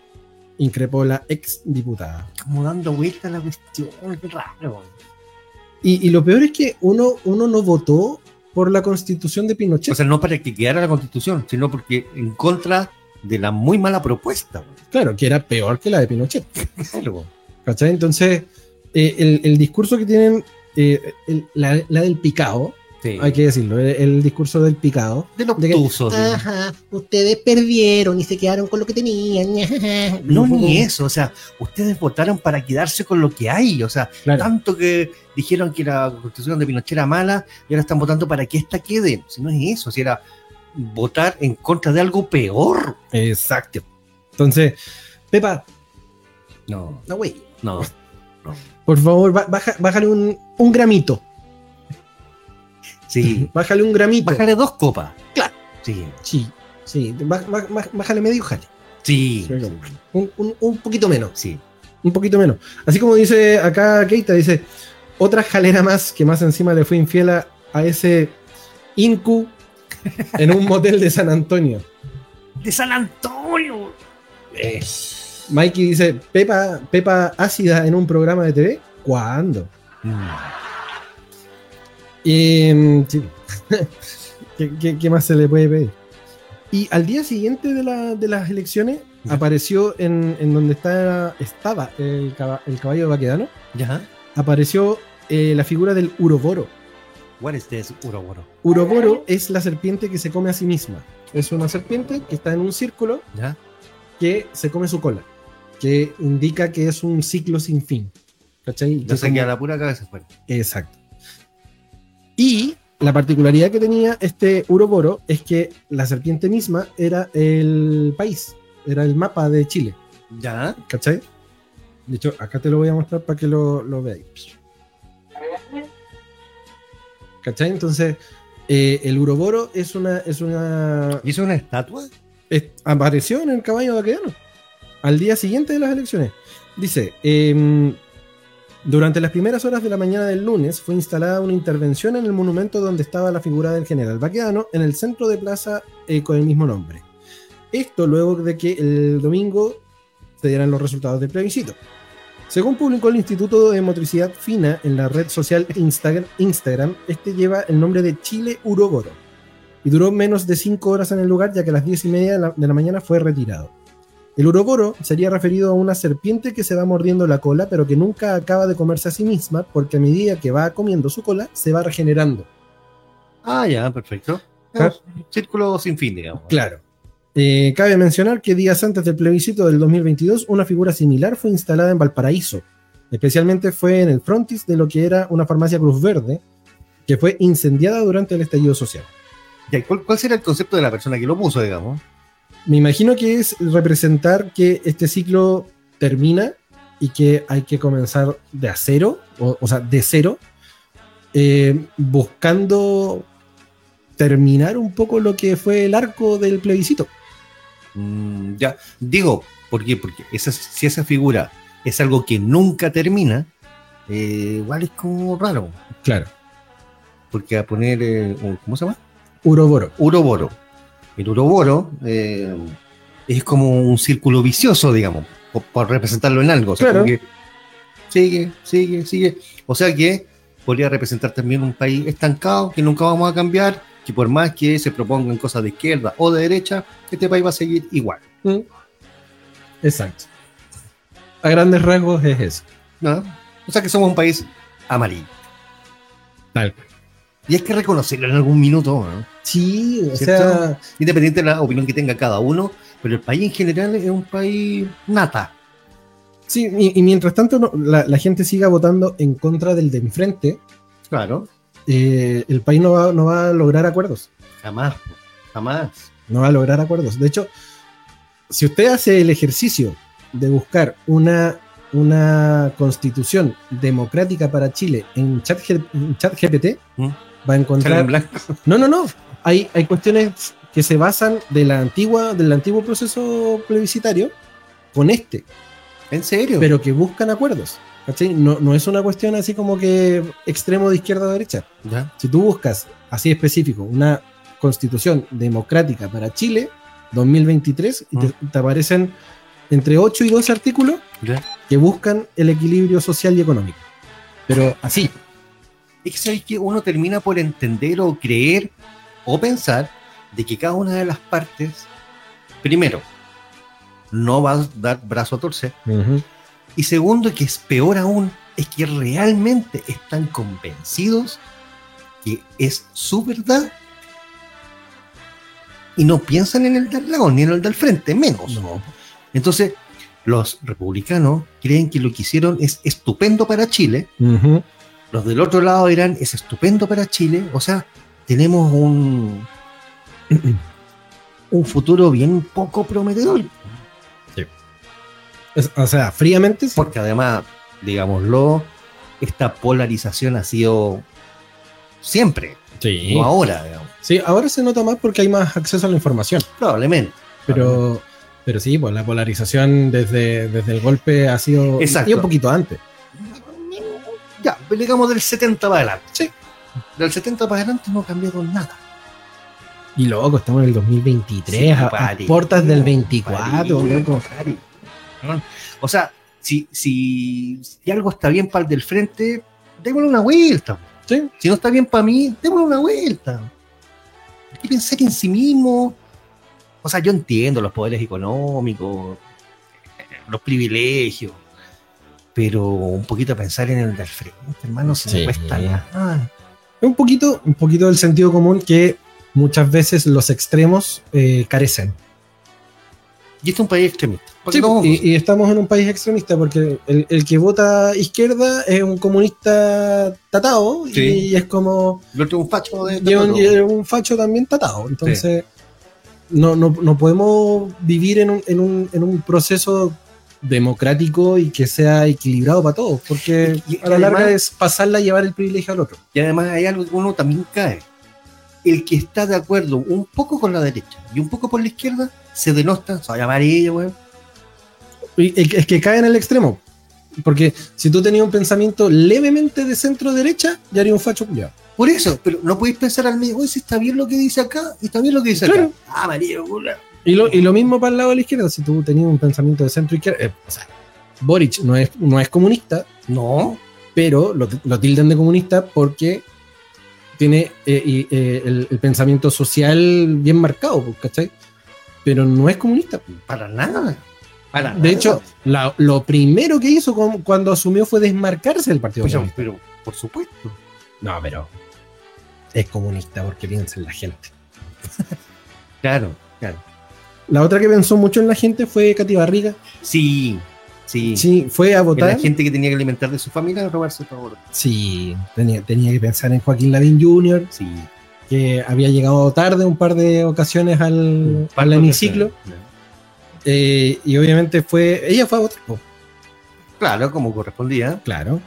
increpó la ex diputada. Como dando vuelta a la cuestión. Qué raro. Y, y lo peor es que uno, uno no votó por la constitución de Pinochet. O sea, no para que quedara la constitución, sino porque en contra de la muy mala propuesta. claro, que era peor que la de Pinochet. Claro. ¿Cachai? Entonces, eh, el, el discurso que tienen, eh, el- la, la del picado, Sí. hay que decirlo, el, el discurso del picado. Del de que- de- Ajá, ustedes perdieron y se quedaron con lo que tenían. No, ni eso. O sea, ustedes votaron para quedarse con lo que hay. O sea, Claro, tanto que dijeron que la constitución de Pinochet era mala y ahora están votando para que esta quede. Si no es eso, si era votar en contra de algo peor. exacto. Entonces, Pepa, No, no, güey, no. por favor, baja- bájale un, un gramito. Sí. Bájale un gramito. Bájale dos copas. Claro. Sí. Sí, sí, bájale medio jale. Sí. Sí, Un, un- un poquito menos. Sí. Un poquito menos. Así como dice acá Keita, dice, otra jalera más que más encima le fue infiel a, a ese Incu en un motel de San Antonio. De San Antonio. Eh, Mikey dice, Pepa, Pepa ácida en un programa de TV. ¿Cuándo? Mm. Y, sí. ¿Qué, qué, qué más se le puede pedir? Y al día siguiente de, la- de las elecciones Ya. apareció en, en donde está, estaba el, el caballo de Baquedano, ¿Ya? apareció eh, la figura del Uroboro. What is this, Uroboro? Uroboro es la serpiente que se come a sí misma. Es una serpiente que está en un círculo ¿Ya? que se come su cola, que indica que es un ciclo sin fin. ¿Cachai? Ya Que se queda la pura cabeza fuera. Exacto. Y la particularidad que tenía este Uroboro es que la serpiente misma era el país, era el mapa de Chile, ¿Ya? ¿cachai? De hecho, acá te lo voy a mostrar para que lo, lo veáis. ¿Cachai? Entonces, eh, el Uroboro es una, es una ¿Y eso es una estatua? es- apareció en el caballo vaquedano al día siguiente de las elecciones. Dice, em, durante las primeras horas de la mañana del lunes fue instalada una intervención en el monumento donde estaba la figura del general vaquedano en el centro de plaza eh, con el mismo nombre. Esto luego de que el domingo se dieran los resultados del plebiscito. Según publicó el Instituto de Motricidad Fina en la red social Instagram, este lleva el nombre de Chile Uroboro y duró menos de 5 horas en el lugar, ya que a las 10 y media de la mañana fue retirado. El uroboro sería referido a una serpiente que se va mordiendo la cola, pero que nunca acaba de comerse a sí misma, porque a medida que va comiendo su cola, se va regenerando. Ah, ya, perfecto. Círculo sin fin, digamos. Claro. Eh, cabe mencionar que días antes del plebiscito del 2022, una figura similar fue instalada en Valparaíso. Especialmente fue en el frontis de lo que era una farmacia Cruz Verde, que fue incendiada durante el estallido social. ¿cuál, ¿Cuál será el concepto de la persona que lo puso, digamos? Me imagino que es representar que este ciclo termina y que hay que comenzar de a cero, o, o sea, de cero, eh, buscando terminar un poco lo que fue el arco del plebiscito. Mm, ya, digo, ¿por qué? Porque esa, si esa figura es algo que nunca termina, eh, igual es como raro. Claro. Porque a poner, eh, ¿cómo se llama? Uroboro. Uroboro. El Uroboro eh, es como un círculo vicioso, digamos, por, por representarlo en algo. O sea, Claro. que sigue, sigue, sigue. O sea que podría representar también un país estancado, que nunca vamos a cambiar, que por más que se propongan cosas de izquierda o de derecha, este país va a seguir igual. Mm. Exacto. A grandes rasgos es eso. ¿no? O sea que somos un país amarillo. Tal. Y hay que reconocerlo en algún minuto, ¿no? Sí, o ¿Cierto? sea, independiente de la opinión que tenga cada uno, pero el país en general es un país nata. sí, y, y mientras tanto no- la, la gente siga votando en contra del de enfrente, Claro, eh, el país no va, no va a lograr acuerdos. jamás, jamás. no va a lograr acuerdos. De hecho, si usted hace el ejercicio de buscar una, una constitución democrática para Chile en chat, en chat GPT, ¿Mm? Va a encontrar... No, no, no. Hay, hay cuestiones que se basan de la antigua, del antiguo proceso plebiscitario con este, ¿En serio? pero que buscan acuerdos. ¿cachai? No, no es una cuestión así como que extremo de izquierda o derecha. Ya, Si tú buscas así específico una constitución democrática para Chile 2023, y te, te aparecen entre 8 y 12 artículos ya. que buscan el equilibrio social y económico. Pero así, Es que que uno termina por entender o creer o pensar de que cada una de las partes, primero, no va a dar brazo a torcer. Y segundo, y que es peor aún, es que realmente están convencidos que es su verdad y no piensan en el del lado ni en el del frente, menos. no. Entonces, los republicanos creen que lo que hicieron es estupendo para Chile, Ujú. Los del otro lado dirán es estupendo para Chile, o sea, tenemos un, un futuro bien poco prometedor. Es- o sea, fríamente, sí. Porque además, digámoslo, esta polarización ha sido siempre, Sí. no ahora, digamos. Sí, ahora se nota más porque hay más acceso a la información. Probablemente. Pero, pero sí, pues la polarización desde, desde el golpe ha sido Exacto. y un poquito antes. Ya, digamos del 70 para adelante. Sí. Del 70 para adelante no ha cambiado nada. Y loco, estamos en el 2023, Sí, a, a pari. puertas del 24, Pari, loco. pari. ¿no? O sea, si, si, si algo está bien para el del frente, démosle una vuelta. Sí. Si no está bien para mí, démosle una vuelta. Hay que pensar en sí mismo. O sea, yo entiendo los poderes económicos, los privilegios, pero un poquito pensar en el del frente, hermano, se me cuesta nada. Es un poquito, un poquito del sentido común que muchas veces los extremos eh, carecen. Y este es un país extremista. Porque Sí, no- y, y estamos en un país extremista porque el, el que vota izquierda es un comunista tatao Sí. y es como el otro es un facho de, de y un, y facho también tatao. Entonces, no, no, no podemos vivir en un, en, un, en un proceso democrático y que sea equilibrado para todos, porque Y- y a la larga además- es pasarla a llevar el privilegio al otro. Y además hay algo que uno también cae. El que está de acuerdo un poco con la derecha y un poco por la izquierda, se denota, se va a llamar ella, weón. Es que cae en el extremo. Porque si tú tenías un pensamiento levemente de centro derecha, ya haría un facho culiao. Por eso, pero no podéis pensar al medio, oye, si está bien lo que dice acá y está bien lo que dice Claro. acá. Ah, María, weón. Y lo, y lo mismo para el lado de la izquierda, si tú tenías un pensamiento de centro izquierda, eh, o sea, Boric no es, no es comunista, No, pero lo, lo tildan de comunista porque tiene eh, y, eh, el, el pensamiento social bien marcado, pues, ¿cachai? Pero no es comunista. pues. para nada. Para De nada. hecho, la- lo primero que hizo con- cuando asumió fue desmarcarse del Partido pero, Comunista. pero, por supuesto. No, pero es comunista porque piensa en la gente. Claro, claro. La otra que pensó mucho en la gente fue Katy Barriga. Sí, sí. Sí, fue a votar. la gente que tenía que alimentar de su familia robarse todo. Sí, tenía, tenía que pensar en Joaquín Lavín Jr., Sí. que había llegado tarde un par de ocasiones al, al hemiciclo. eh, y obviamente fue. Ella fue a votar. po, Claro, como correspondía. claro.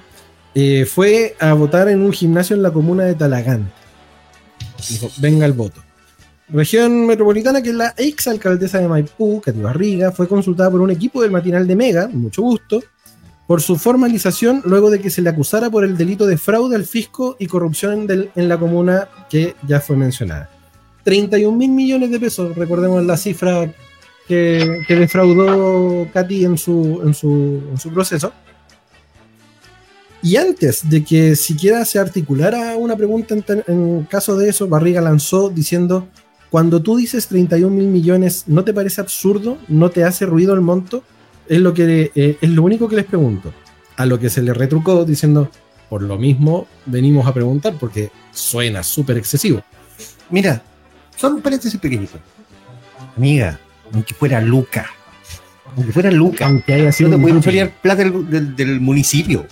Eh, fue a votar en un gimnasio en la comuna de Talagante. Dijo, venga el voto. Región metropolitana, que es la ex alcaldesa de Maipú, Katy Barriga, fue consultada por un equipo del matinal de Mega, mucho gusto, por su formalización luego de que se le acusara por el delito de fraude al fisco y corrupción en la comuna que ya fue mencionada. 31 mil millones de pesos, recordemos la cifra que, que defraudó Katy en su, proceso. Y antes de que siquiera se articulara una pregunta en caso de eso, Barriga lanzó diciendo, cuando tú dices 31 mil millones, ¿no te parece absurdo? ¿No te hace ruido el monto? Es lo, que, eh, es lo único que les pregunto. A lo que se le retrucó diciendo, por lo mismo venimos a preguntar porque suena súper excesivo. Mira, son un paréntesis pequeñito. Amiga, aunque fuera Luca, aunque fuera Luca, Aunque haya no sido te un pueden grupo. pelear plata del, del- del municipio.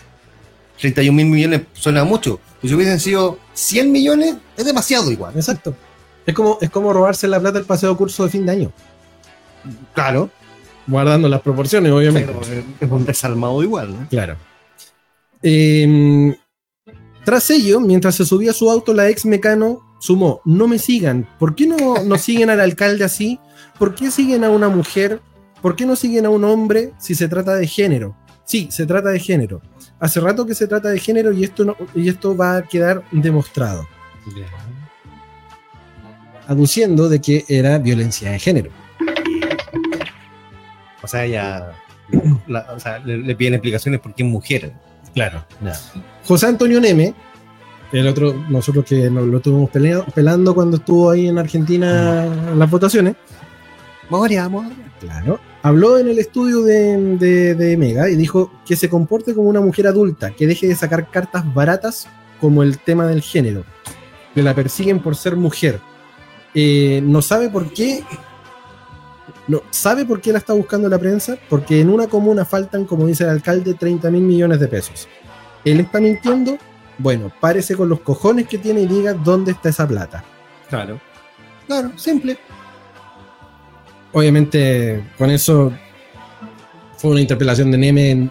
31 mil millones suena mucho. Pues si hubiesen sido 100 millones, es demasiado igual. Exacto. Es como, es como robarse la plata del paseo curso de fin de año. Claro, Guardando las proporciones, obviamente. pero es un desalmado igual, ¿no? Claro. Eh, tras ello, mientras se subía a su auto, la ex mecano sumó, no me sigan, ¿por qué no, no siguen al alcalde así? ¿Por qué siguen a una mujer? ¿Por qué no siguen a un hombre si se trata de género? Sí, se trata de género. Hace rato que se trata de género y esto, no- y esto va a quedar demostrado, aduciendo de que era violencia de género. O sea, ya. la- o sea, le, le piden explicaciones porque es mujer. Claro. Ya. José Antonio Neme, el otro, nosotros que nos lo estuvimos pelea- pelando cuando estuvo ahí en Argentina en las votaciones, Moria, moria. claro, habló en el estudio de, de- de Mega y dijo que se comporte como una mujer adulta, que deje de sacar cartas baratas como el tema del género, que la persiguen por ser mujer. Eh, no sabe por qué. No, ¿Sabe por qué la está buscando la prensa? Porque en una comuna faltan, como dice el alcalde, 30 mil millones de pesos. ¿Él está mintiendo? Bueno, párese con los cojones que tiene y diga dónde está esa plata. Claro. Claro, simple. Obviamente, con eso fue una interpelación de Neme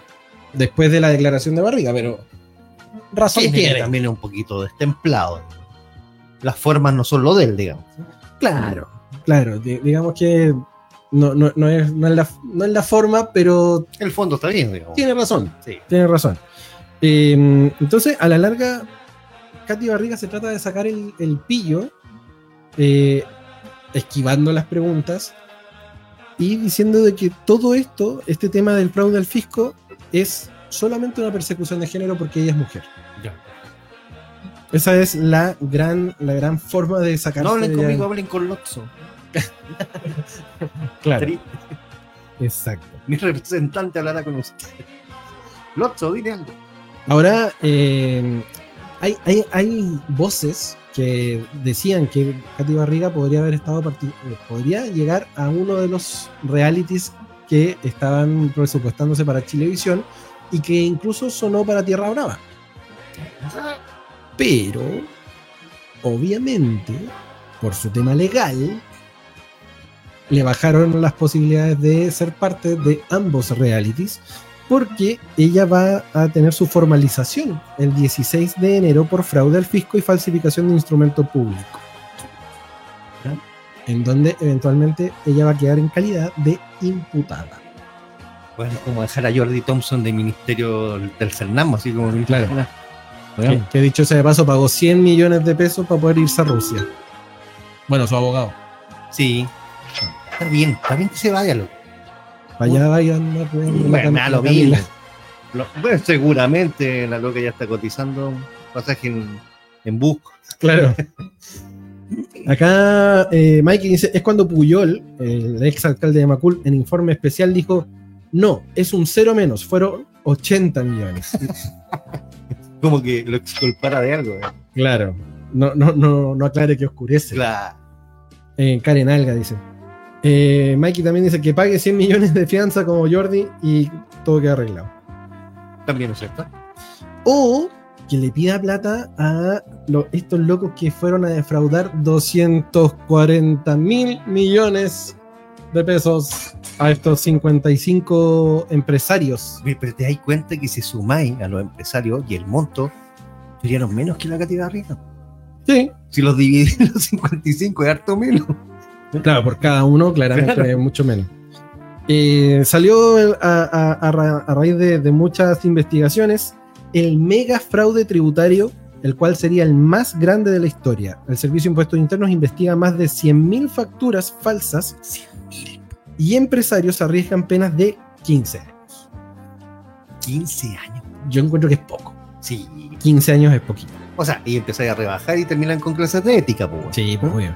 después de la declaración de Barriga, pero razón Tiene tiene. también un poquito destemplado. Las formas no son lo de él, digamos. Claro, claro. di- digamos que no, no- no es, no es la, no es la forma, pero El fondo está bien, digamos. tiene razón. Sí. Tiene razón. Eh, entonces, a la larga, Katy Barriga se trata de sacar el, el pillo, eh, esquivando las preguntas, y diciendo de que todo esto, este tema del fraude al fisco, es solamente una persecución de género porque ella es mujer. Esa es la gran, la gran forma de sacar. No hablen conmigo, hablen con Lotso. Claro, exacto. Mi representante hablará con usted. Lotso, dile algo. Ahora, eh, hay, hay, hay voces que decían que Katy Barriga podría haber estado eh, podría llegar a uno de los realities que estaban presupuestándose para Chilevisión y que incluso sonó para Tierra Brava. Pero, obviamente, por su tema legal, le bajaron las posibilidades de ser parte de ambos realities porque ella va a tener su formalización el 16 de enero por fraude al fisco y falsificación de instrumento público. En donde eventualmente ella va a quedar en calidad de imputada. Bueno, como dejar a Jordi Thompson de Ministerio del Cernam, así como Claro. Bueno, que dicho sea de paso, pagó 100 millones de pesos para poder irse a Rusia. Bueno, su abogado. Sí. Está bien, está bien que se vaya, loco. Para allá vayan a poner la Bueno, cam- nada, lo mismo. Bueno, seguramente la loca ya está cotizando un pasaje en, en bus. Claro. Acá eh, Mikey dice, es cuando Puyol, el ex alcalde de Macul, en informe especial dijo, no, es un cero menos, fueron 80 millones. Como que lo exculpara de algo. ¿eh? claro, no, no, no, no aclare que oscurece. Claro. Eh, Karen Alga dice. Eh, Mikey también dice que pague 100 millones de fianza como Jordi y todo queda arreglado. También es cierto. O que le pida plata a lo- estos locos que fueron a defraudar 240 mil millones de pesos a estos 55 empresarios. Pero te das cuenta que si sumáis a los empresarios y el monto, serían menos que la Katy Barriga. Sí, Si los dividís los 55 es harto menos. claro, por cada uno claramente Claro. es mucho menos. Eh, salió a, a- a ra- a raíz de, de muchas investigaciones el mega fraude tributario, el cual sería el más grande de la historia. El Servicio de Impuestos Internos investiga más de 100.000 facturas falsas y empresarios arriesgan penas de 15 años. 15 años. Yo encuentro que es poco. Sí. 15 años es poquito. O sea, y empezáis a rebajar y terminan con clases de ética, pues. Sí, pues obvio.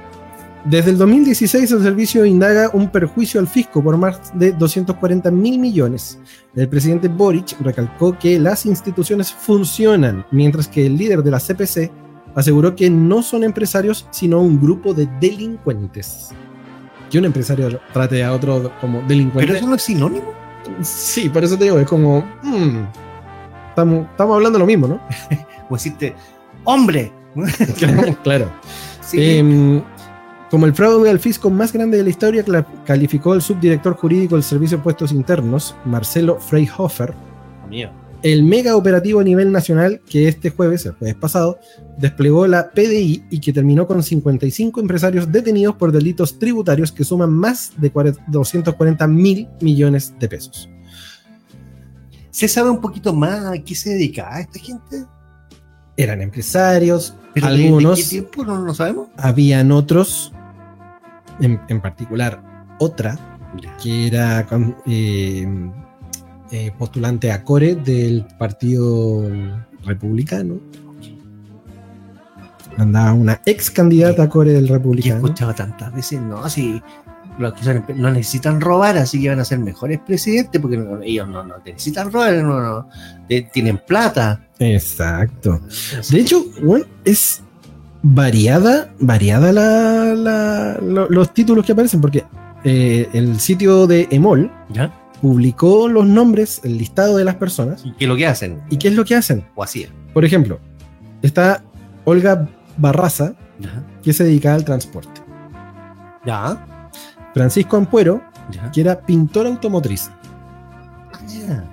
Desde el 2016 el servicio indaga un perjuicio al fisco por más de 240 mil millones. El presidente Boric recalcó que las instituciones funcionan, mientras que el líder de la CPC aseguró que no son empresarios, sino un grupo de delincuentes. Que un empresario trate a otro como delincuente. Pero eso no es sinónimo. Sí, por eso te digo, es como... mm, estamos, estamos hablando lo mismo, ¿no? O decirte, hombre. claro. sí. Em, como el fraude al fisco más grande de la historia, calificó el subdirector jurídico del Servicio de Puestos Internos, Marcelo Freyhofer, Mío. El mega operativo a nivel nacional que este jueves, el jueves pasado, desplegó la PDI y que terminó con 55 empresarios detenidos por delitos tributarios que suman más de 40 240 mil millones de pesos. ¿Se sabe un poquito más a qué se dedica a esta gente? Eran empresarios, ¿Pero de- de algunos, qué tiempo no lo sabemos? habían otros, en, en particular otra, que era eh, eh, postulante a Core del Partido Republicano. Andaba una ex candidata a Core del Que he Republicano. escuchado tantas veces, no, así los que no necesitan robar, así que van a ser mejores presidentes, porque no- ellos no, no necesitan robar, no, no, tienen plata. Exacto. De hecho, bueno, es variada, variada la- la- lo- los títulos que aparecen, porque eh, el sitio de Emol ¿Ya? Publicó los nombres, el listado de las personas, ¿Y qué es lo que hacen? y qué es lo que hacen. O hacían. Por ejemplo, está Olga Barraza, que se dedica al transporte. ¿Ya? Francisco Ampuero, que era pintor automotriz. Ah, ya.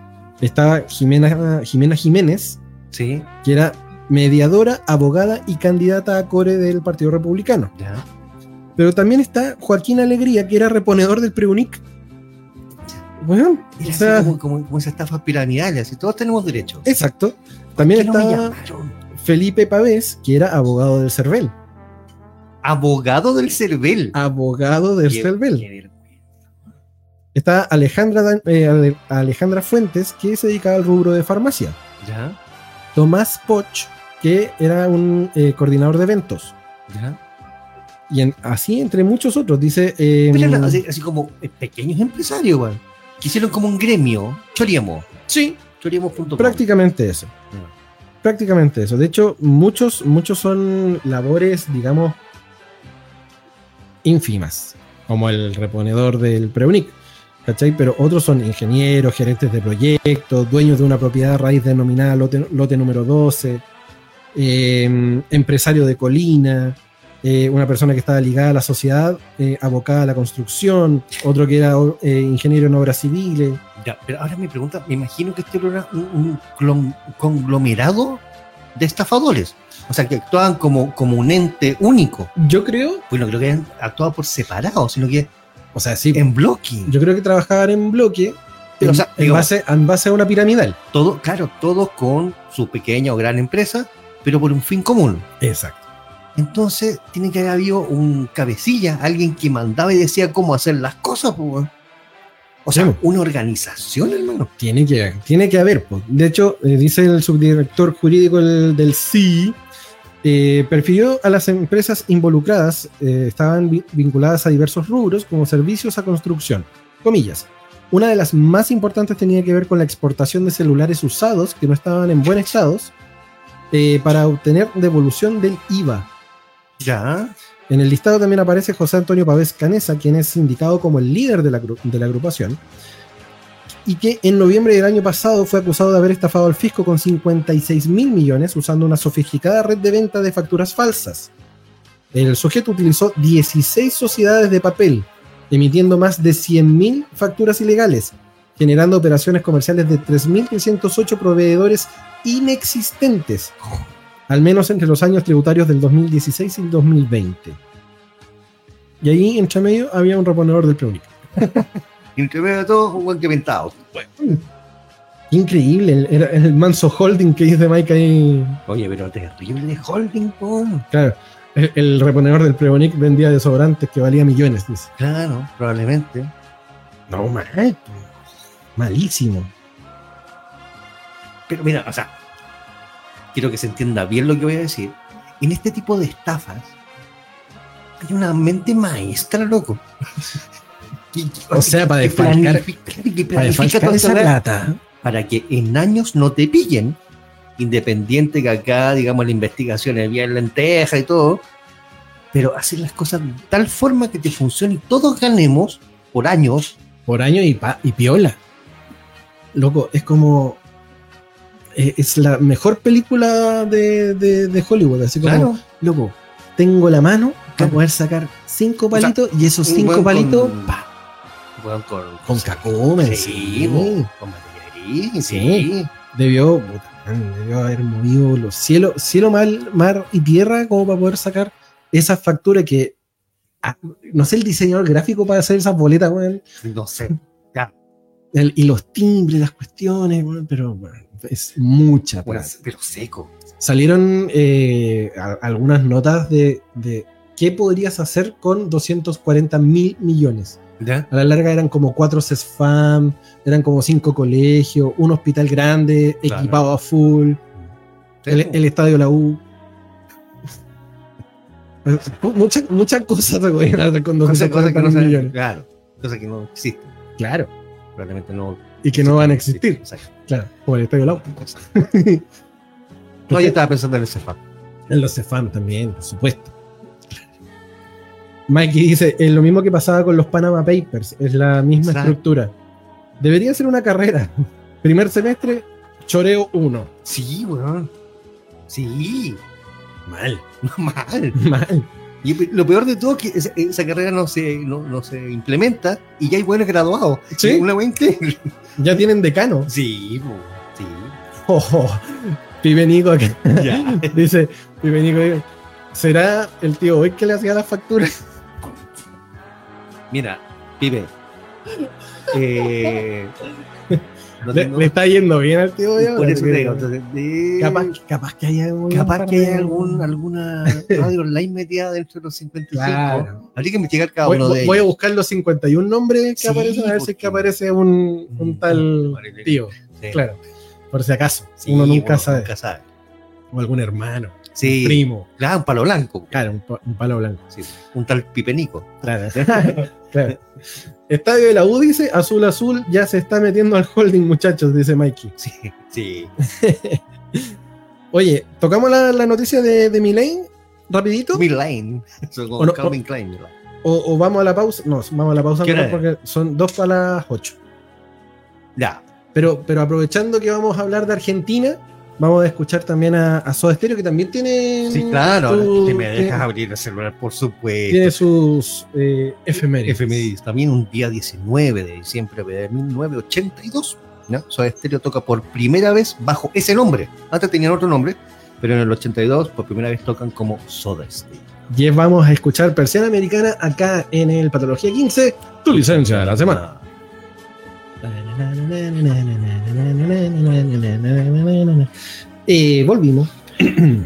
Estaba Jimena, Jimena Jiménez, Sí, que era mediadora, abogada y candidata a core del Partido Republicano. ya. Pero también está Joaquín Alegría, que era reponedor del Preunic. Bueno, o así sea, como, como, como esas estafas piramidales, y todos tenemos derechos. exacto. También ¿Por qué no me está? Felipe Pavés, que era abogado del CERVEL. Abogado del CERVEL. Abogado del CERVEL. Está Alejandra, eh, Ale- Alejandra Fuentes, que se dedicaba al rubro de farmacia. Ya, Tomás Poch, que era un eh, coordinador de eventos. ya. Y en- así entre muchos otros, dice... eh, Pero era así, así como eh, pequeños empresarios, weón. Que hicieron como un gremio. Choriemo. sí, Choriemo.com. prácticamente eso. Prácticamente eso. De hecho, muchos, muchos son labores, digamos, ínfimas, como el reponedor del Preunic. ¿Cachai? Pero otros son ingenieros, gerentes de proyectos, dueños de una propiedad a raíz denominada lote, lote número 12, eh, empresario de colina, eh, una persona que estaba ligada a la sociedad, eh, abocada a la construcción, otro que era eh, ingeniero en obras civiles. Ya, pero ahora me pregunta, me imagino que este era un, un conglomerado de estafadores. O sea, que actuaban como, como un ente único. Yo creo, Pues no creo que hayan actuado por separado, sino que o sea, sí, en bloque. Yo creo que trabajaban en bloque, Pero, en, o sea, en digamos- base, en base a una piramidal. Todo, claro, todos con su pequeña o gran empresa, pero por un fin común. Exacto. Entonces, tiene que haber habido un cabecilla, alguien que mandaba y decía cómo hacer las cosas, pues. O sea, una organización, hermano. Tiene que, tiene que haber. pues. De hecho, eh, dice el subdirector jurídico del, del CI, eh, perfirió a las empresas involucradas, eh, estaban vi- vinculadas a diversos rubros como servicios a construcción. Comillas. Una de las más importantes tenía que ver con la exportación de celulares usados que no estaban en buen estado para obtener devolución del IVA. Ya. En el listado también aparece José Antonio Pavés Canesa, quien es indicado como el líder de la, de la agrupación, y que en noviembre del año pasado fue acusado de haber estafado al fisco con 56 mil millones usando una sofisticada red de venta de facturas falsas. El sujeto utilizó 16 sociedades de papel, emitiendo más de 100 mil facturas ilegales, generando operaciones comerciales de 3.308 proveedores inexistentes, al menos entre los años tributarios del 2016 y el 2020. Y ahí, entre medio, había un reponedor del Preunic. Y entre medio de todo, un buen que pintado. Increíble, el, era el manso holding que dice Mike ahí. Oye, pero terrible holding, po. Claro, el, el reponedor del Preunic vendía desodorantes que valía millones, dice. Claro, probablemente. No, mal, malísimo. Pero mira, o sea, quiero que se entienda bien lo que voy a decir. En este tipo de estafas hay una mente maestra, loco. Que- O sea, para desfalcar- Para toda esa plata. para que en años no te pillen. Independiente que acá, digamos, la investigación es bien lenteja y todo, pero hacer las cosas de tal forma que te funcione y todos ganemos por años. por año y, y piola. Loco, es como. Eh, Es la mejor película de, de- de Hollywood. Así como, Claro. loco, tengo la mano para poder sacar cinco O sea, palitos y esos cinco palitos, con- pa, con, con cacumen. Sí, con Sí. sí. Debió, puta, man, debió haber movido los cielos, cielo, mar, mar y tierra como para poder sacar esas facturas que. ah, no sé el diseñador gráfico para hacer esas boletas, weón. No sé. El- y los timbres, las cuestiones, pero bueno, es mucha plata. pero seco. Salieron eh, a- algunas notas de, de qué podrías hacer con 240 mil millones. ¿Ya? A la larga eran como cuatro CESFAM, eran como cinco colegios, un hospital grande, Claro. equipado a full, el, el estadio la U. Muchas muchas cosas se pueden hacer con Cosa- cosa 240 que no mil se- millones. Claro. Cosa que no existe. Claro. Probablemente no. Y que no van a existir. Exacto. Claro, como el estadio de la U. No, yo estaba pensando en ese fan. En los CEFAM también, por supuesto. Mikey dice, es lo mismo que pasaba con los Panama Papers, es la misma Exacto. estructura. Debería ser una carrera. Primer semestre, choreo 1. Sí, weón. Sí. Mal, Mal. mal. Y lo peor de todo es que esa, esa carrera no se, no, no se implementa y ya hay buenos graduados. Sí. Una buena increíble. Ya tienen decano. Sí, po, sí. Oh, oh. Pibe Nico acá. Ya. dice, Pibe Nico, ¿será el tío hoy que le hacía las facturas? Mira, pibe. Eh, No Le, le está yendo bien al tío de por eso te digo. entonces, de- capaz, capaz que haya capaz que de- hay algún, alguna radio online metida dentro de los 55. Claro. Habría que investigar cada Voy, uno de voy a ellos. buscar los 51 nombres que Sí, aparecen, a ver si es que aparece un, un Mm, tal tío. Sí. Claro. Por si acaso. Sí, uno nunca sabe. Nunca sabe. O algún hermano. Sí. Un primo. Claro, un palo blanco. Claro, un, pa- un palo blanco. Sí, un tal Pipenico. Claro. Claro. Estadio de la U dice, azul azul ya se está metiendo al holding, muchachos, dice Mikey. Sí, sí. Oye, tocamos la, la noticia de, de Milane, rapidito. Lane. Eso O con no- Calvin Klein. ¿verdad? O, o vamos a la pausa. No, vamos a la pausa ¿Qué hora mejor porque son dos para las ocho. Ya. Pero, pero aprovechando que vamos a hablar de Argentina, vamos a escuchar también a, a Soda Stereo, que también tiene. Sí, claro. su- Si me tiene- dejas abrir el celular, por supuesto. Tiene sus eh, efemérides. FMI, también un día 19 de diciembre de 1982. ¿no? Soda Stereo toca por primera vez bajo ese nombre. Antes tenían otro nombre, pero en el 82 por primera vez tocan como Soda Stereo. Y vamos a escuchar Persiana Americana acá en el Patología 15, tu licencia de la semana. Eh, volvimos.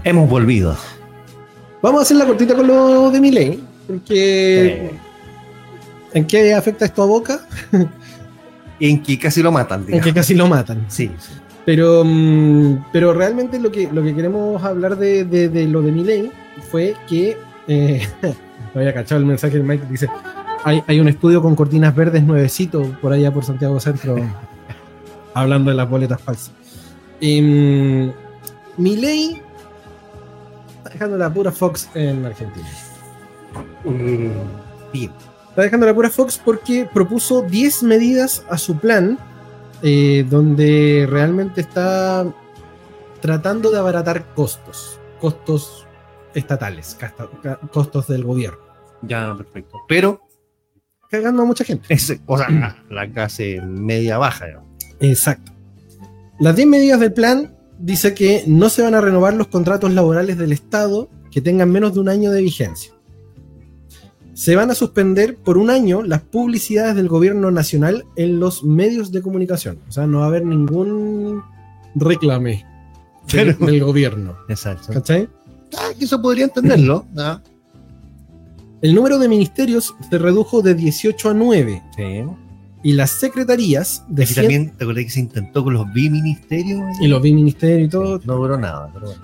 Hemos volvido. Vamos a hacer la cortita con lo de Miley, porque ¿en qué afecta esto a Boca? En que casi lo matan, En digamos. que casi lo matan. Sí, sí. Pero, mm, pero realmente lo que, lo que queremos hablar de, de- de lo de Miley fue que. Eh, no había cachado el mensaje de Mike dice: hay, hay un estudio con cortinas verdes nuevecito por allá por Santiago Centro, hablando de las boletas falsas. Eh, Milei está dejando la pura Fox en Argentina. Bien. Está dejando la pura Fox porque propuso 10 medidas a su plan, eh, donde realmente está tratando de abaratar costos, costos estatales, costos del gobierno, Ya, perfecto. Pero, cagando a mucha gente. es, o sea, la, la clase media baja, digamos. Exacto. Las 10 medidas del plan dice que no se van a renovar los contratos laborales del Estado que tengan menos de un año de vigencia. Se van a suspender por un año las publicidades del gobierno nacional en los medios de comunicación. O sea, no va a haber ningún reclame del, Pero- del gobierno. Exacto. ¿Cachai? Ah, que eso podría entenderlo. ¿no? El número de ministerios se redujo de 18 a 9 Sí. y las secretarías de Y 100 también, ¿te acordás que se intentó con los biministerios? y los biministerios y todo, No duró nada, pero bueno.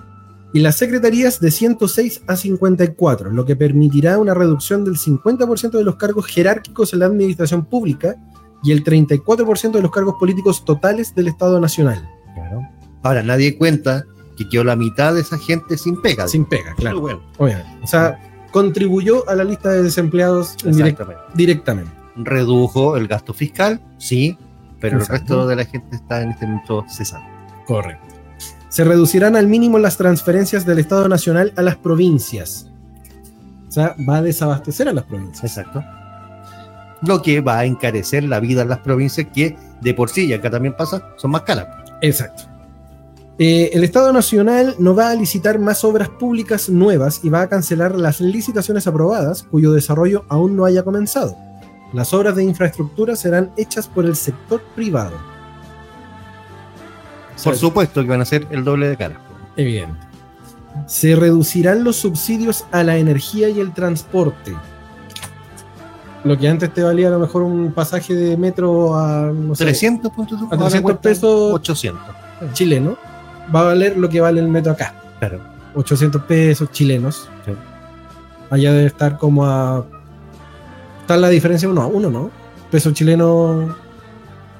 y las secretarías de 106 a 54, lo que permitirá una reducción del 50% de los cargos jerárquicos en la administración pública y el 34% de los cargos políticos totales del Estado Nacional. Claro. Ahora, nadie cuenta que quedó la mitad de esa gente sin pega. Sin pega, claro. bueno, Obviamente. O sea, contribuyó a la lista de desempleados directamente. Redujo el gasto fiscal, sí, pero Exacto. el resto de la gente está en este momento cesante. Correcto. Se reducirán al mínimo las transferencias del Estado Nacional a las provincias. O sea, va a desabastecer a las provincias. Exacto. Lo que va a encarecer la vida en las provincias que de por sí, y acá también pasa, son más caras. Exacto. Eh, el Estado Nacional no va a licitar más obras públicas nuevas y va a cancelar las licitaciones aprobadas cuyo desarrollo aún no haya comenzado. Las obras de infraestructura serán hechas por el sector privado. Por supuesto que van a ser el doble de cara. Evidente. Se reducirán los subsidios a la energía y el transporte. Lo que antes te valía a lo mejor un pasaje de metro a no sé, 300 puntos A 300 pesos. 800. chileno, va a valer lo que vale el metro acá. Claro. 800 pesos chilenos. Sí. Allá debe estar como a. Está la diferencia uno a uno, ¿no? Peso chileno.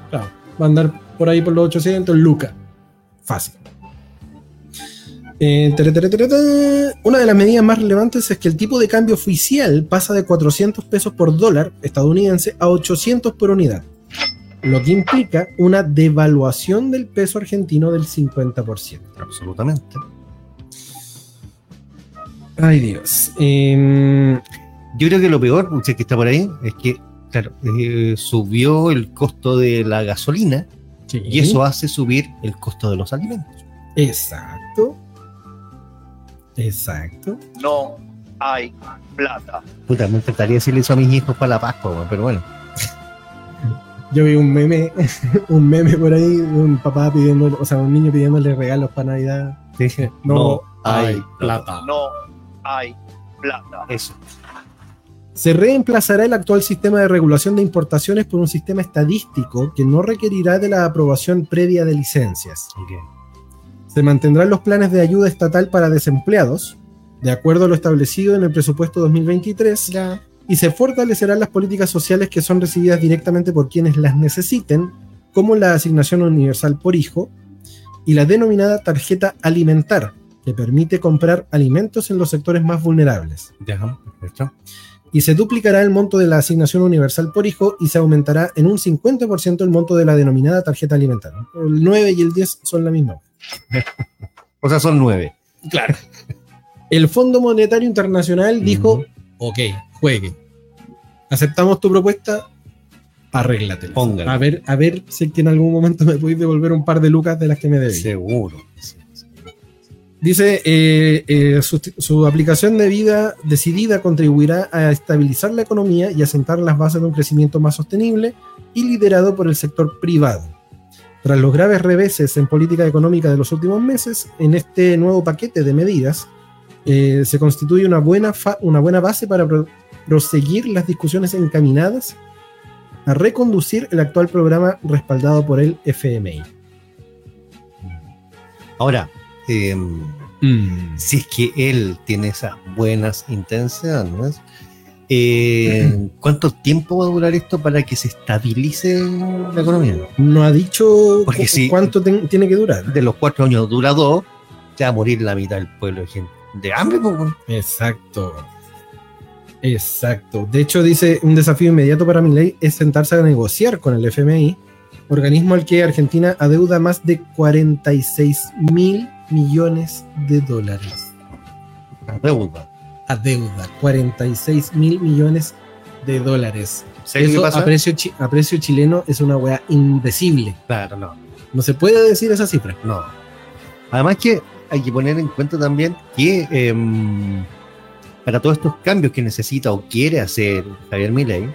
Claro, va a andar por ahí por los 800, lucas. Fácil. Eh, tere, tere, tere, tere. Una de las medidas más relevantes es que el tipo de cambio oficial pasa de 400 pesos por dólar estadounidense a 800 por unidad, lo que implica una devaluación del peso argentino del 50%. Absolutamente. Ay Dios. Em, Yo creo que lo peor, usted que está por ahí, es que, claro, eh, subió el costo de la gasolina sí. y eso hace subir el costo de los alimentos. Exacto. Exacto. no hay plata. Puta, me encantaría decirle eso a mis hijos para la Pascua, pero bueno. Yo vi un meme, un meme por ahí de un papá pidiendo, o sea, un niño pidiéndole regalos para Navidad. Dije, no, hay plata. No hay plata. Eso. Se reemplazará el actual sistema de regulación de importaciones por un sistema estadístico que no requerirá de la aprobación previa de licencias. Se mantendrán los planes de ayuda estatal para desempleados, de acuerdo a lo establecido en el presupuesto 2023, y se fortalecerán las políticas sociales que son recibidas directamente por quienes las necesiten, como la asignación universal por hijo y la denominada tarjeta alimentar, que permite comprar alimentos en los sectores más vulnerables. Ya, perfecto. Y se duplicará el monto de la asignación universal por hijo y se aumentará en un 50% el monto de la denominada tarjeta alimentar. El 9 y el 10 son la misma. O sea, son nueve. Claro. El Fondo Monetario Internacional dijo, ok, juegue. Aceptamos tu propuesta, arréglatela. Póngala. A ver, a ver si es que en algún momento me podéis devolver un par de lucas de las que me debí. Seguro. Dice, eh, eh, su, su aplicación de vida decidida contribuirá a estabilizar la economía y a sentar las bases de un crecimiento más sostenible y liderado por el sector privado. Tras los graves reveses en política económica de los últimos meses, en este nuevo paquete de medidas eh, se constituye una buena, fa- una buena base para pro- proseguir las discusiones encaminadas a reconducir el actual programa respaldado por el FMI. Ahora, eh, si es que él tiene esas buenas intenciones, eh, ¿cuánto tiempo va a durar esto para que se estabilice la economía? No ha dicho Porque cu- si- cuánto tiene que durar. De los cuatro años dura dos, se va a morir la mitad del pueblo de gente. De hambre, pues. Exacto. Exacto. De hecho, dice, un desafío inmediato para mi ley es sentarse a negociar con el FMI, organismo al que Argentina adeuda más de 46 mil millones de dólares. La deuda. Adeuda, 46 mil millones de dólares. ¿Sabes qué Eso pasa? a precio, chi- a precio chileno es una weá indecible. Claro, no. No se puede decir esa cifra. No. Además que hay que poner en cuenta también que em, para todos estos cambios que necesita o quiere hacer Javier Milei,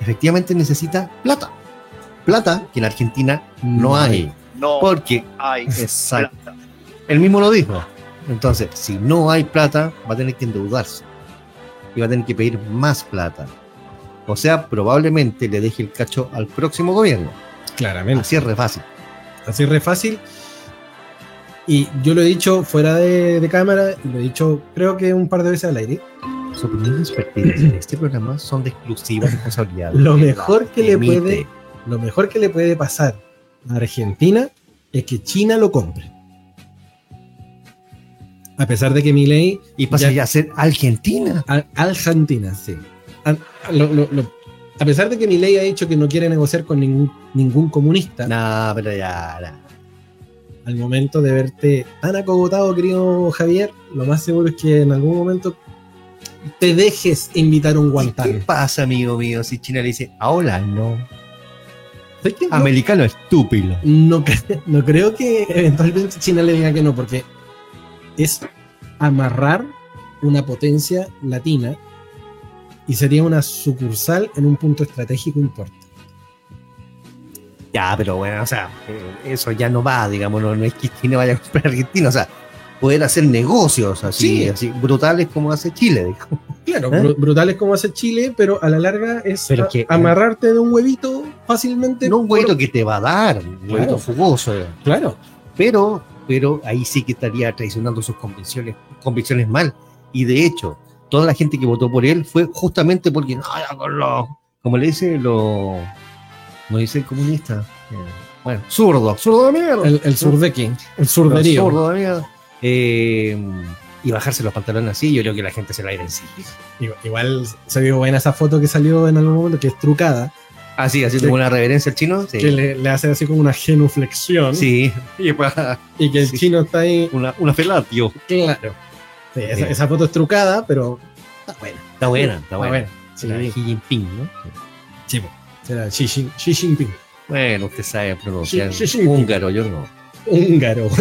efectivamente necesita plata. Plata que en Argentina no hay. No Porque, hay exacto, plata. él mismo lo dijo. Entonces, si no hay plata, va a tener que endeudarse. Y va a tener que pedir más plata. O sea, probablemente le deje el cacho al próximo gobierno. Claramente. Así es re fácil. Así re fácil. Y yo lo he dicho fuera de, de cámara y lo he dicho creo que un par de veces al aire. Las opiniones vertidas en este programa son de exclusiva responsabilidad. Lo mejor que le puede, lo mejor que le puede pasar a Argentina es que China lo compre. A pesar de que Milei Y pasa Ya. ya a ser Argentina. Argentina, sí. A, lo- lo- lo- a pesar de que Milei ha dicho que no quiere negociar con ningún, ningún comunista, No, pero ya. ya. Al momento de verte tan acogotado, querido Javier, lo más seguro es que en algún momento te dejes invitar un ¿Qué guantán. pasa, amigo mío, si China le dice, ahora no? ¿Sabes qué? No- Americano estúpido. no, no creo que eventualmente China le diga que no, porque es amarrar una potencia latina y sería una sucursal en un punto estratégico importante. Ya, pero bueno, o sea, eh, eso ya no va, digamos, no, no es que China vaya a comprar Argentina, o sea, poder hacer negocios así, Sí. así brutales como hace Chile, digamos. Claro, ¿Eh? bru- brutales como hace Chile, pero a la larga es Pero que- amarrarte de un huevito fácilmente. No un por- huevito que te va a dar, un huevito Claro. fugoso, eh. Claro. pero, pero ahí sí que estaría traicionando sus convicciones, convicciones mal. Y de hecho, toda la gente que votó por él fue justamente porque, no, como le dice lo, no dice el comunista, eh, bueno, zurdo, zurdo de mierda, El, el surdeque, el surderío. zurdo de mierda, Eh, y bajarse los pantalones así, yo creo que la gente se la irá en sí. Igual, igual se vio buena esa foto que salió en algún momento, que es trucada, Así, así Sí. como una reverencia al chino, sí. que le, le hace así como una genuflexión. Sí, y para Y que el Sí. chino está ahí. una, una felatio. Claro. Sí, esa, foto es trucada, pero está buena. Está buena, está buena. Sí, La de Xi Jinping, ¿no? Será Xi, Jin- Xi Jinping. Bueno, usted sabe pronunciar húngaro, yo no. húngaro.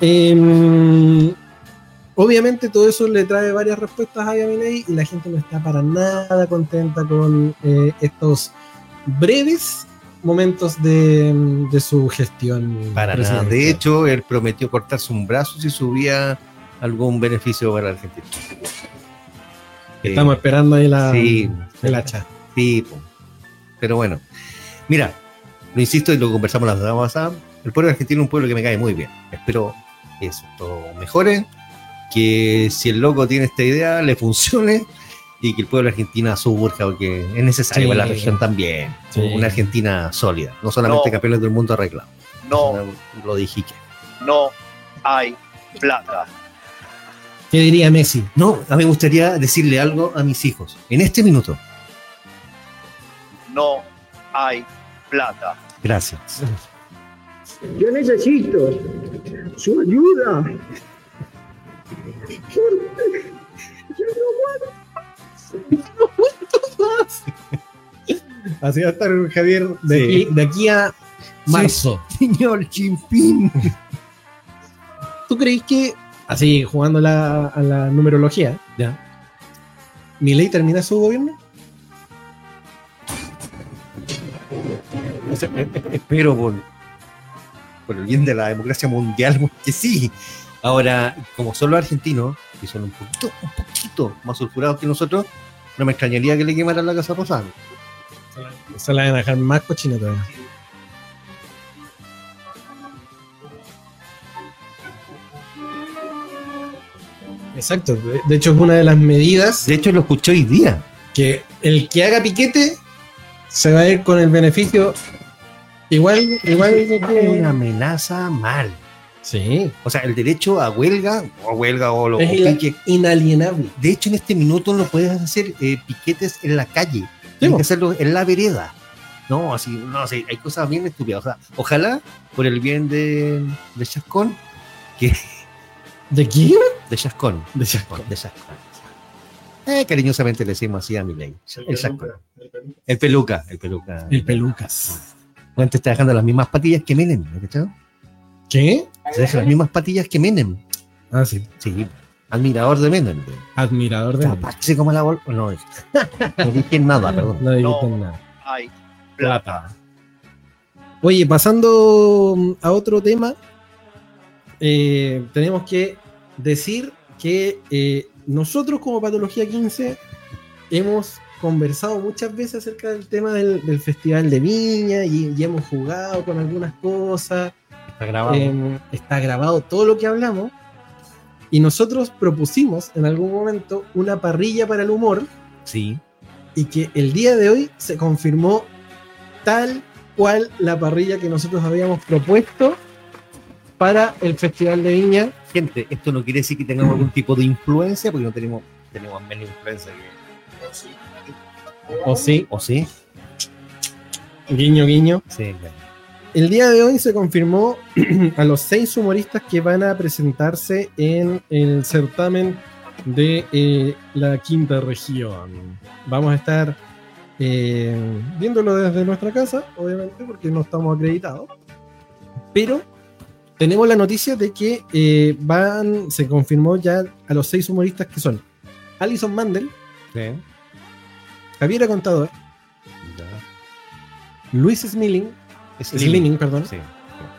Em, obviamente todo eso le trae varias respuestas a Milei y la gente no está para nada contenta con eh, estos breves momentos de, de su gestión. Para nada. De hecho, él prometió cortarse un brazo si subía algún beneficio para la Argentina. estamos esperando ahí la, Sí, el hacha. Sí. Pero bueno, mira, lo insisto y lo conversamos la semana pasada. El pueblo argentino es un pueblo que me cae muy bien. Espero que eso todo mejore, que si el loco tiene esta idea, le funcione y que el pueblo argentino surja, porque es necesario Sí. para la región también. Sí. Una Argentina sólida, no solamente No. campeones del mundo arreglados. No, Lo dije que. no hay plata. ¿Qué diría Messi? No, a mí me gustaría decirle algo a mis hijos. En este minuto. No hay plata. Gracias. Yo necesito su ayuda. Yo no Así va a estar Javier de, Sí. aquí, de aquí a marzo. Señor Chimpín. ¿Tú crees que, así jugando la- a la numerología, Ya. Milei termina su gobierno? O sea, espero por, por el bien de la democracia mundial que sí. Ahora, como son los argentinos, que son un poquito, un poquito más sulfurados que nosotros, no me extrañaría que le quemaran la casa rosada. Se la van a dejar más cochina todavía. Exacto. De- De hecho, es una de las medidas De hecho, lo escuché hoy día. que el que haga piquete se va a ir con el beneficio igual, igual Es que- una amenaza mal. Sí. O sea, el derecho a huelga, o huelga o lo Es o pique. inalienable. De hecho, en este minuto no puedes hacer eh, piquetes en la calle. Tienes que hacerlo en la vereda. No, así, no sé, hay cosas bien estúpidas. O sea, ojalá, por el bien de, de Chascón, que. ¿De quién? De Chascón. De Chascón. De Chascón. Eh, cariñosamente le decimos así a mi ley. El Chascón. El peluca. El peluca. El pelucas. Está dejando las mismas patillas que Menem. ¿me cachai? ¿Qué? Se deja las mismas patillas que Menem. Ah, sí. Sí, admirador de Menem. Admirador de. Aparte como la bol... No, no dije nada, perdón. No dijiste No. nada. Hay plata. Oye, pasando mm, a otro tema, eh, tenemos que decir que eh, nosotros como Patología 15 hemos conversado muchas veces acerca del tema del, del Festival de Viña y, y hemos jugado con algunas cosas. Está grabado. Eh, está grabado todo lo que hablamos. Y nosotros propusimos en algún momento una parrilla para el humor sí. y que el día de hoy se confirmó tal cual la parrilla que nosotros habíamos propuesto para el Festival de Viña. Gente, esto no quiere decir que tengamos algún tipo de influencia, porque no tenemos, tenemos menos influencia que... ¿O sí? ¿O sí? Guiño, guiño. Sí, claro. El día de hoy se confirmó a los seis humoristas que van a presentarse en el certamen de eh, la quinta región. Vamos a estar eh, viéndolo desde nuestra casa, obviamente, porque no estamos acreditados. Pero tenemos la noticia de que eh, van, se confirmó ya a los seis humoristas que son Alison Mandel, Sí. Javiera Contador, Ya. Luis Smiling, Es Slining, perdón, Sí.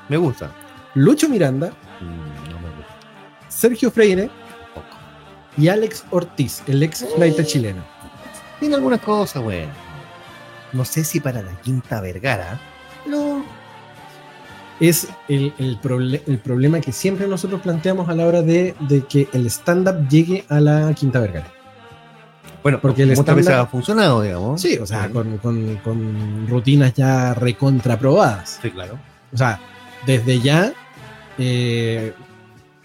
Me gusta. Lucho Miranda, Mm, no me gusta. Sergio Freire Poco. y Alex Ortiz, el ex flight chileno. Tiene algunas cosas, bueno. No sé si para la quinta Vergara. No. Es el, el proble- el problema que siempre nosotros planteamos a la hora de, de que el stand-up llegue a la Quinta Vergara. Bueno, Porque el muchas veces estándar- ha funcionado, digamos. Sí, o sea, con, con- con rutinas ya recontraprobadas. Sí, claro. O sea, desde ya, eh,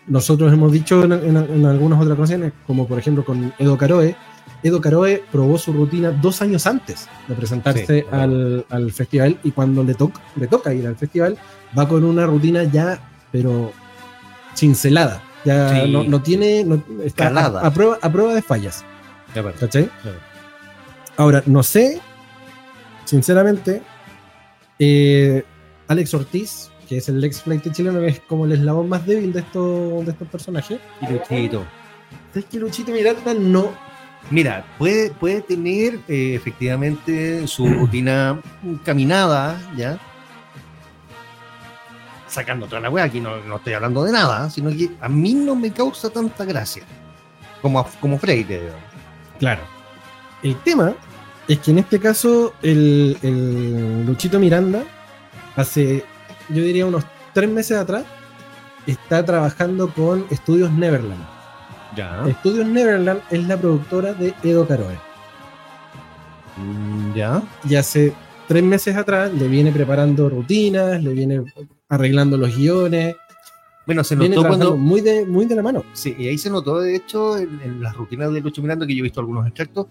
nosotros hemos dicho en, en- en algunas otras ocasiones, como por ejemplo con Edo Caroe, Edo Caroe probó su rutina dos años antes de presentarse Sí, claro. al, al festival y cuando le, toca le toca ir al festival, va con una rutina ya, pero cincelada. Ya Sí. no, no tiene, no- está a, Calada. a prueba, a prueba de fallas. ¿Cachai? Ahora, no sé, sinceramente, eh, Alex Ortiz, que es el ex flight chileno, que es como el eslabón más débil de estos, de estos personajes. Y Luchito. Es que Luchito Miranda no, Mira, puede, puede tener eh, efectivamente su rutina caminada, ¿ya? Sacando toda la wea, aquí no, no estoy hablando de nada, sino que a mí no me causa tanta gracia como, a- como Freire. digamos. Claro. El tema es que en este caso el, el Luchito Miranda hace, yo diría unos tres meses atrás, está trabajando con Estudios Neverland. Ya. Estudios Neverland es la productora de Edo Caroe. Mm, Ya. Y hace tres meses atrás le viene preparando rutinas, le viene arreglando los guiones, Bueno, se notó cuando. muy, de, muy de la mano. Sí, y ahí se notó, de hecho, en, en las rutinas de Lucho Miranda, que yo he visto algunos extractos,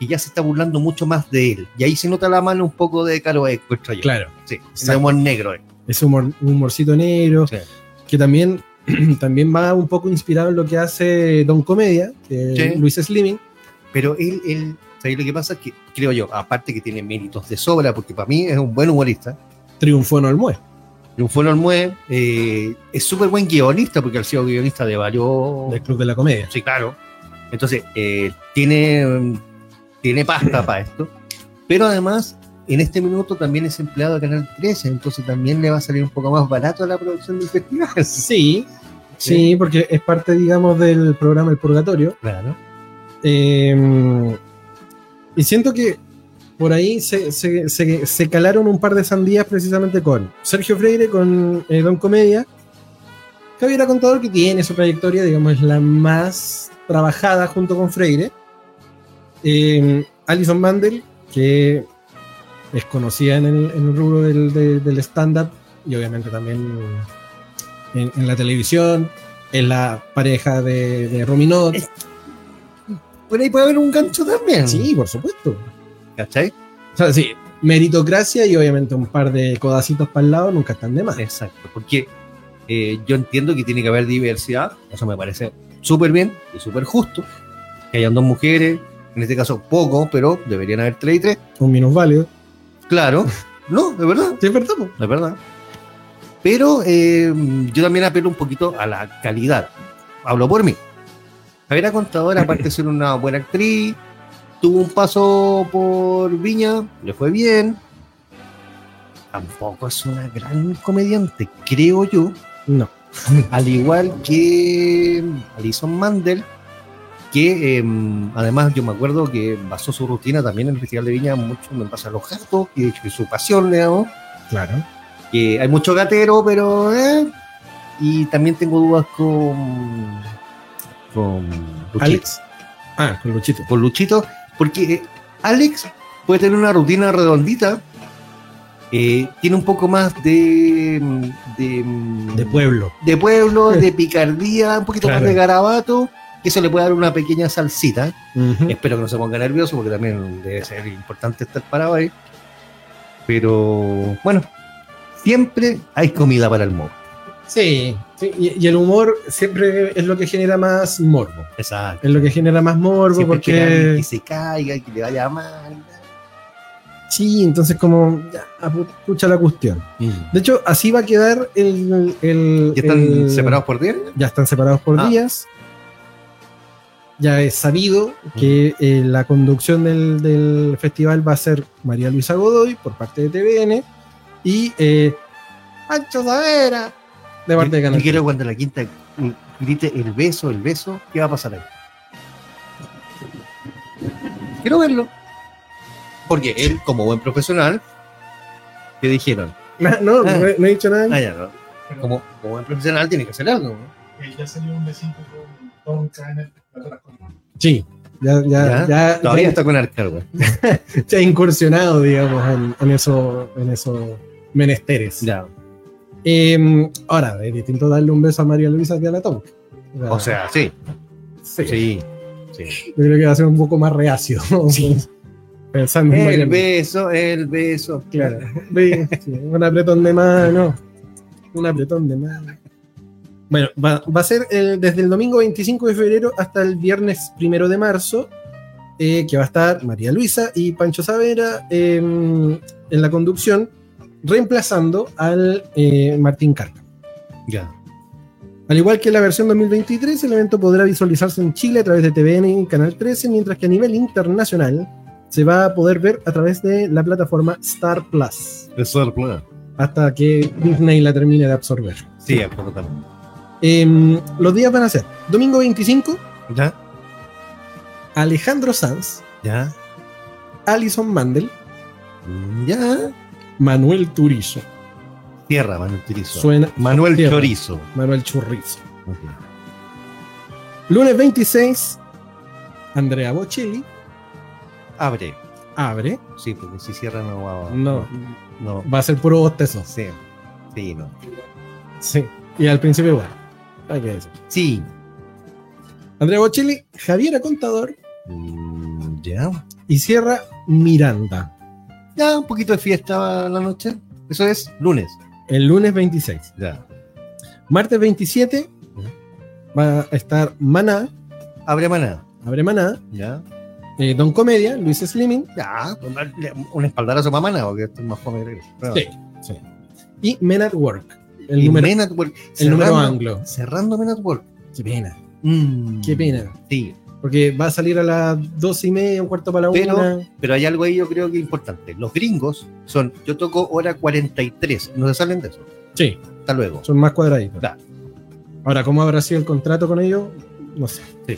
que ya se está burlando mucho más de él. Y ahí se nota la mano un poco de Caro yo. Claro. Sí, ese humor negro. eh. ese humor, un humorcito negro, Sí. que también, también va un poco inspirado en lo que hace Don Comedia, que Sí. Luis Slimming. Pero él, él ¿sabes lo que pasa? Que creo yo, aparte que tiene méritos de sobra, porque para mí es un buen humorista, triunfó en Olmué. Triunfó en Olmué, eh, es súper buen guionista, porque ha sido guionista de varios... del Club de la Comedia. Sí, claro. Entonces, eh, tiene, tiene pasta para esto. Pero además, en este minuto también es empleado de Canal 13, entonces también le va a salir un poco más barato a la producción del festival. Sí, sí, porque es parte, digamos, del programa El Purgatorio. Claro. Eh, y siento que por ahí se, se- se- se calaron un par de sandías precisamente con Sergio Freire, con eh, Don Comedia. Javier Contador, que tiene su trayectoria, digamos, es la más trabajada junto con Freire. Eh, Alison Mandel, que es conocida en el, en el rubro del, de- del stand-up y obviamente también en, en la televisión. Es la pareja de, de Rominot. Por ahí puede haber un gancho también. Sí, por supuesto. ¿Cachai? O sea, sí, meritocracia y obviamente un par de codacitos para el lado nunca están de más. Exacto, porque eh, yo entiendo que tiene que haber diversidad, eso me parece súper bien y súper justo, que hayan dos mujeres, en este caso poco, pero deberían haber tres y tres, Un minus válido. claro, no, de verdad, Sí, es verdad, po. de verdad. Pero eh, yo también apelo un poquito a la calidad, hablo por mí. Javiera Contadora, aparte de ser una buena actriz, tuvo un paso por Viña, le fue bien. Tampoco es una gran comediante, creo yo. No. Al igual que Alison Mandel, que eh, además yo me acuerdo que basó su rutina también en el Festival de Viña mucho en Pasa a los Gatos, es su pasión, digamos. Claro. Que hay mucho gatero, pero. eh, y también tengo dudas con. con Luchito. Alex. Ah, con Luchito. Con Luchito, porque eh, Alex puede tener una rutina redondita. eh, tiene un poco más de. de, De pueblo. de pueblo, de picardía, un poquito más de garabato, que eso le puede dar una pequeña salsita. Espero que no se ponga nervioso porque también debe ser importante estar parado ahí. Pero bueno, siempre hay comida para el modo. Sí, sí, Y, y el humor siempre es lo que genera más morbo. Exacto. Es lo que genera más morbo Siempre porque. que se caiga, que le vaya mal. Sí, entonces como. Ya, pucha la cuestión. De hecho, así va a quedar el. el- ¿Ya están el- separados por día? ya están separados por Ah. días. Ya es sabido que eh, la conducción del, del festival va a ser María Luisa Godoy por parte de TVN y eh, Pancho Savera de parte de Canal Y quiero cuando la quinta grite el beso, el beso, ¿qué va a pasar ahí? Quiero verlo. Porque él, como buen profesional, ¿qué dijeron? No, no, Ah. no he- no he dicho nada. Ah, ya, no. Como, como buen profesional tiene que hacer algo. ¿no? ya salió un besito con Tom Caner. Sí, ya, ya, ¿Ya? ya, Todavía ya- está con Arcar, güey. se ha incursionado, digamos, en, en eso, en esos menesteres. Ya. Eh, ahora, es distinto darle un beso a María Luisa que a la Tonka. O sea, sí. sí. Sí. sí. Yo creo que va a ser un poco más reacio. Pensando en María El Luisa. beso, el beso. Claro. Sí, un apretón de mano. Un apretón de mano. Bueno, va, va a ser el- desde el domingo 25 de febrero hasta el viernes primero de marzo, eh, que va a estar María Luisa y Pancho Savera em, en la conducción, reemplazando al eh, Martín Carca. Ya. Al igual que la versión 2023, el evento podrá visualizarse en Chile a través de TVN y Canal 13, mientras que a nivel internacional se va a poder ver a través de la plataforma Star Plus, Star Plus. hasta que Disney la termine de absorber. Sí, absolutamente. Em, los días van a ser domingo 25, ¿Ya? Alejandro Sanz, ¿Ya? Alison Mandel, ¿Ya? Manuel Turizo. Tierra, Manuel Chorizo. Suena Manuel tierra. Chorizo. Manuel Churrizo. Ok. Lunes 26, Andrea Bocelli Abre. abre. Sí, porque si cierra no va No. No. Va a ser puro bostezo. Sí. Sí, no. Sí. Y al principio igual. Hay que decir. Sí. Andrea Bocelli, Javiera Contador Mm, ¿Ya? y cierra Miranda. Ya, un poquito de fiesta la noche. Eso es lunes. El lunes 26. Ya. Martes 27 va a estar Maná, Abre maná. abre Maná, Ya. eh, Don Comedia, Luis Slimming Ya. Un espaldarazo para maná, porque esto es más fome. Sí, sí. y Men at Work. El Y número, Men at Work. el número anglo. Cerrando Men at Work. Qué pena, Mm, qué pena. Sí. Porque va a salir a las dos y media, un cuarto para la Pero- una. Pero hay algo ahí yo creo que es importante. Los gringos son, yo toco hora 43, no se salen de eso. Sí, Hasta luego. son más cuadraditos. Ahora, ¿cómo habrá sido el contrato con ellos? No sé. Sí.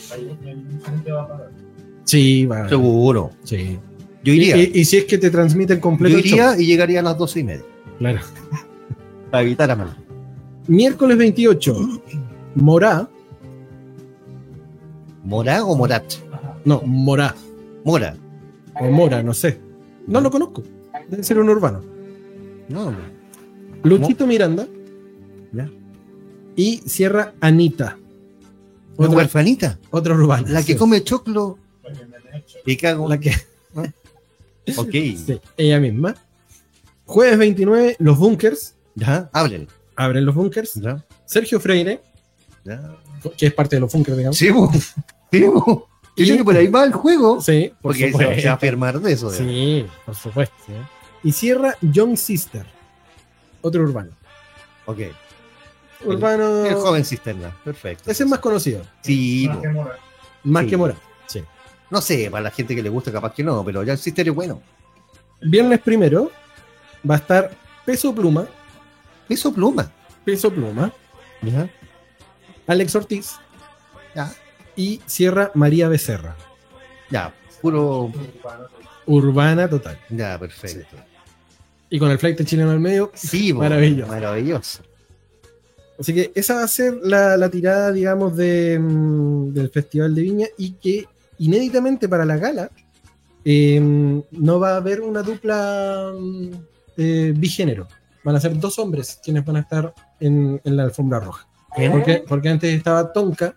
Sí, va. Seguro. Sí. Yo iría. y- y si es que te transmiten completo yo iría y llegaría a las 12 y media. Claro. Para evitar a mal. Miércoles 28, Morá. ¿Mora o Morat? No, Morá. Mora. O Mora, no sé. No lo conozco. Debe ser un urbano. No, Luchito Miranda. Ya. Y cierra Anita. Otra, huerfanita. otra urbana. La que sí. come choclo y cago. La que, Ok. sí, ella misma. Jueves 29, Los Bunkers. Ya, hablen. Abren los Bunkers. Ya, Sergio Freire, ya. que es parte de los Bunkers, digamos. Sí. Sí, bo. Yo creo que por ahí va el juego. Sí, por Porque ahí se va- se va a supuesto. afirmar de eso. Sí, por supuesto. Y cierra Young Sister. Otro urbano. Ok. Urbano. El joven cisterna. Perfecto. Ese es más conocido. Sí, Más que morar. Más Sí. que Mora. Sí. no sé, para la gente que le gusta, capaz que no, pero ya el cister es bueno. Viernes primero va a estar Peso Pluma. Peso pluma. Peso Pluma. Ya, Alex Ortiz. ya, Y cierra María Becerra. ya. Puro. Urbana total. Ya, perfecto. Y con el flight chileno al medio. Sí. Maravilloso. Maravilloso. Así que esa va a ser la, la tirada, digamos, de, mm, del Festival de Viña y que inéditamente para la gala eh, no va a haber una dupla mm, eh, bigénero. Van a ser dos hombres quienes van a estar en, en la alfombra roja. Porque, porque antes estaba Tonka,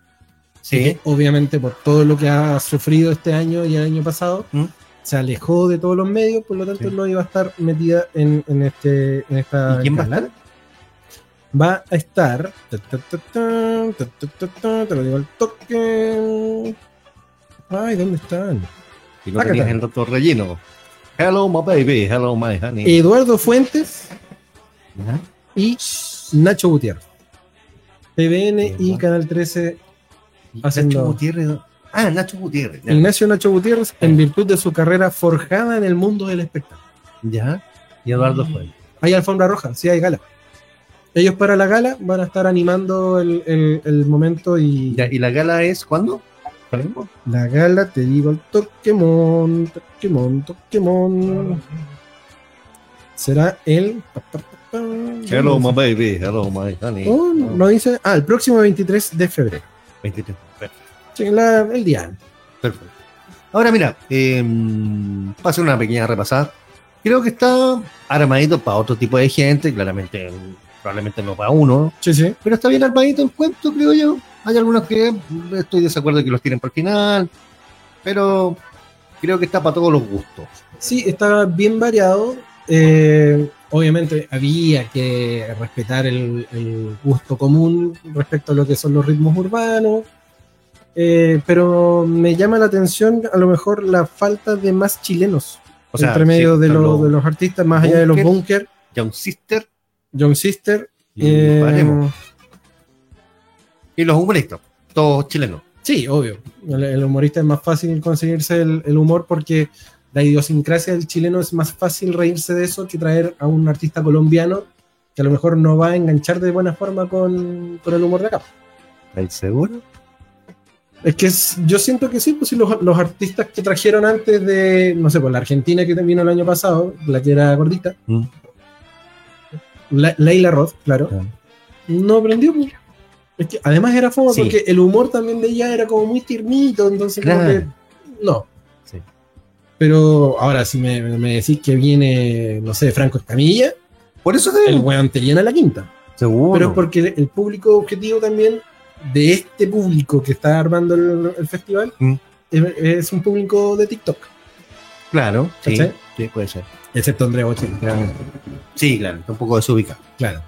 Sí. Obviamente por todo lo que ha sufrido este año y el año pasado, ¿Mm? se alejó de todos los medios, por lo tanto no iba a estar metida en, en este, en esta... ¿Y quién va a estar? Va a estar... te lo digo al toque. Ay, ¿dónde están? Y lo tenías en Doctor Rellino. Hello, my baby. Hello, my honey. Eduardo Fuentes y Nacho Gutiérrez. PBN y Canal 13 Haciendo- Nacho Gutiérrez. Ah, Nacho Gutiérrez. Ya. Ignacio Nacho Gutiérrez, en virtud de su carrera forjada en el mundo del espectáculo. Ya. Y Eduardo Fuentes. Hay alfombra roja, sí hay gala. Ellos para la gala van a estar animando el, el- el momento y Ya, ¿Y la gala es cuándo? La gala, te digo el Toquemon, Toquemon, Toquemon. Será el. Hello, my baby. Hello, my honey. Oh, no, no dice. Ah, el próximo 23 de febrero. 23. Perfecto. Sí, la- el día. Perfecto. Ahora mira, eh, para hacer una pequeña repasada, creo que está armadito para otro tipo de gente, claramente, probablemente no para uno, Sí, sí. pero está bien armadito el cuento, creo yo. Hay algunos que estoy de desacuerdo que los tienen por el final, pero creo que está para todos los gustos. Sí, está bien variado. Eh, obviamente había que respetar el, el gusto común respecto a lo que son los ritmos urbanos. Eh, pero me llama la atención a lo mejor la falta de más chilenos O sea, entre medio sí, de, los, los de los artistas, más allá de los Bunker. Young Sister Young Sister. y eh. Y los humoristas, todos chilenos. Sí, obvio. El, el humorista es más fácil conseguirse el, el humor porque la idiosincrasia del chileno es más fácil reírse de eso que traer a un artista colombiano que a lo mejor no va a enganchar de buena forma con, con el humor de acá. ¿Estáis seguro? Es que es- yo siento que sí, pues sí, los, los artistas que trajeron antes de, no sé, pues la Argentina que vino el año pasado, la que era gordita, Mm. La- Leila Roth, claro, Ah. no aprendió. pues. Es que además era Sí. porque el humor también de ella era como muy tiernito, entonces como que no. Pero ahora si me, me decís que viene, no sé, Franco Escamilla, Por eso te el weón te llena la quinta. Seguro. Pero es porque el público objetivo también de este público que está armando el, el festival Mm. es, es un público de TikTok, Claro, sí, sí, puede ser. excepto Andrea Bocelli, claramente. Sí, claro, está un poco desubicado. claro,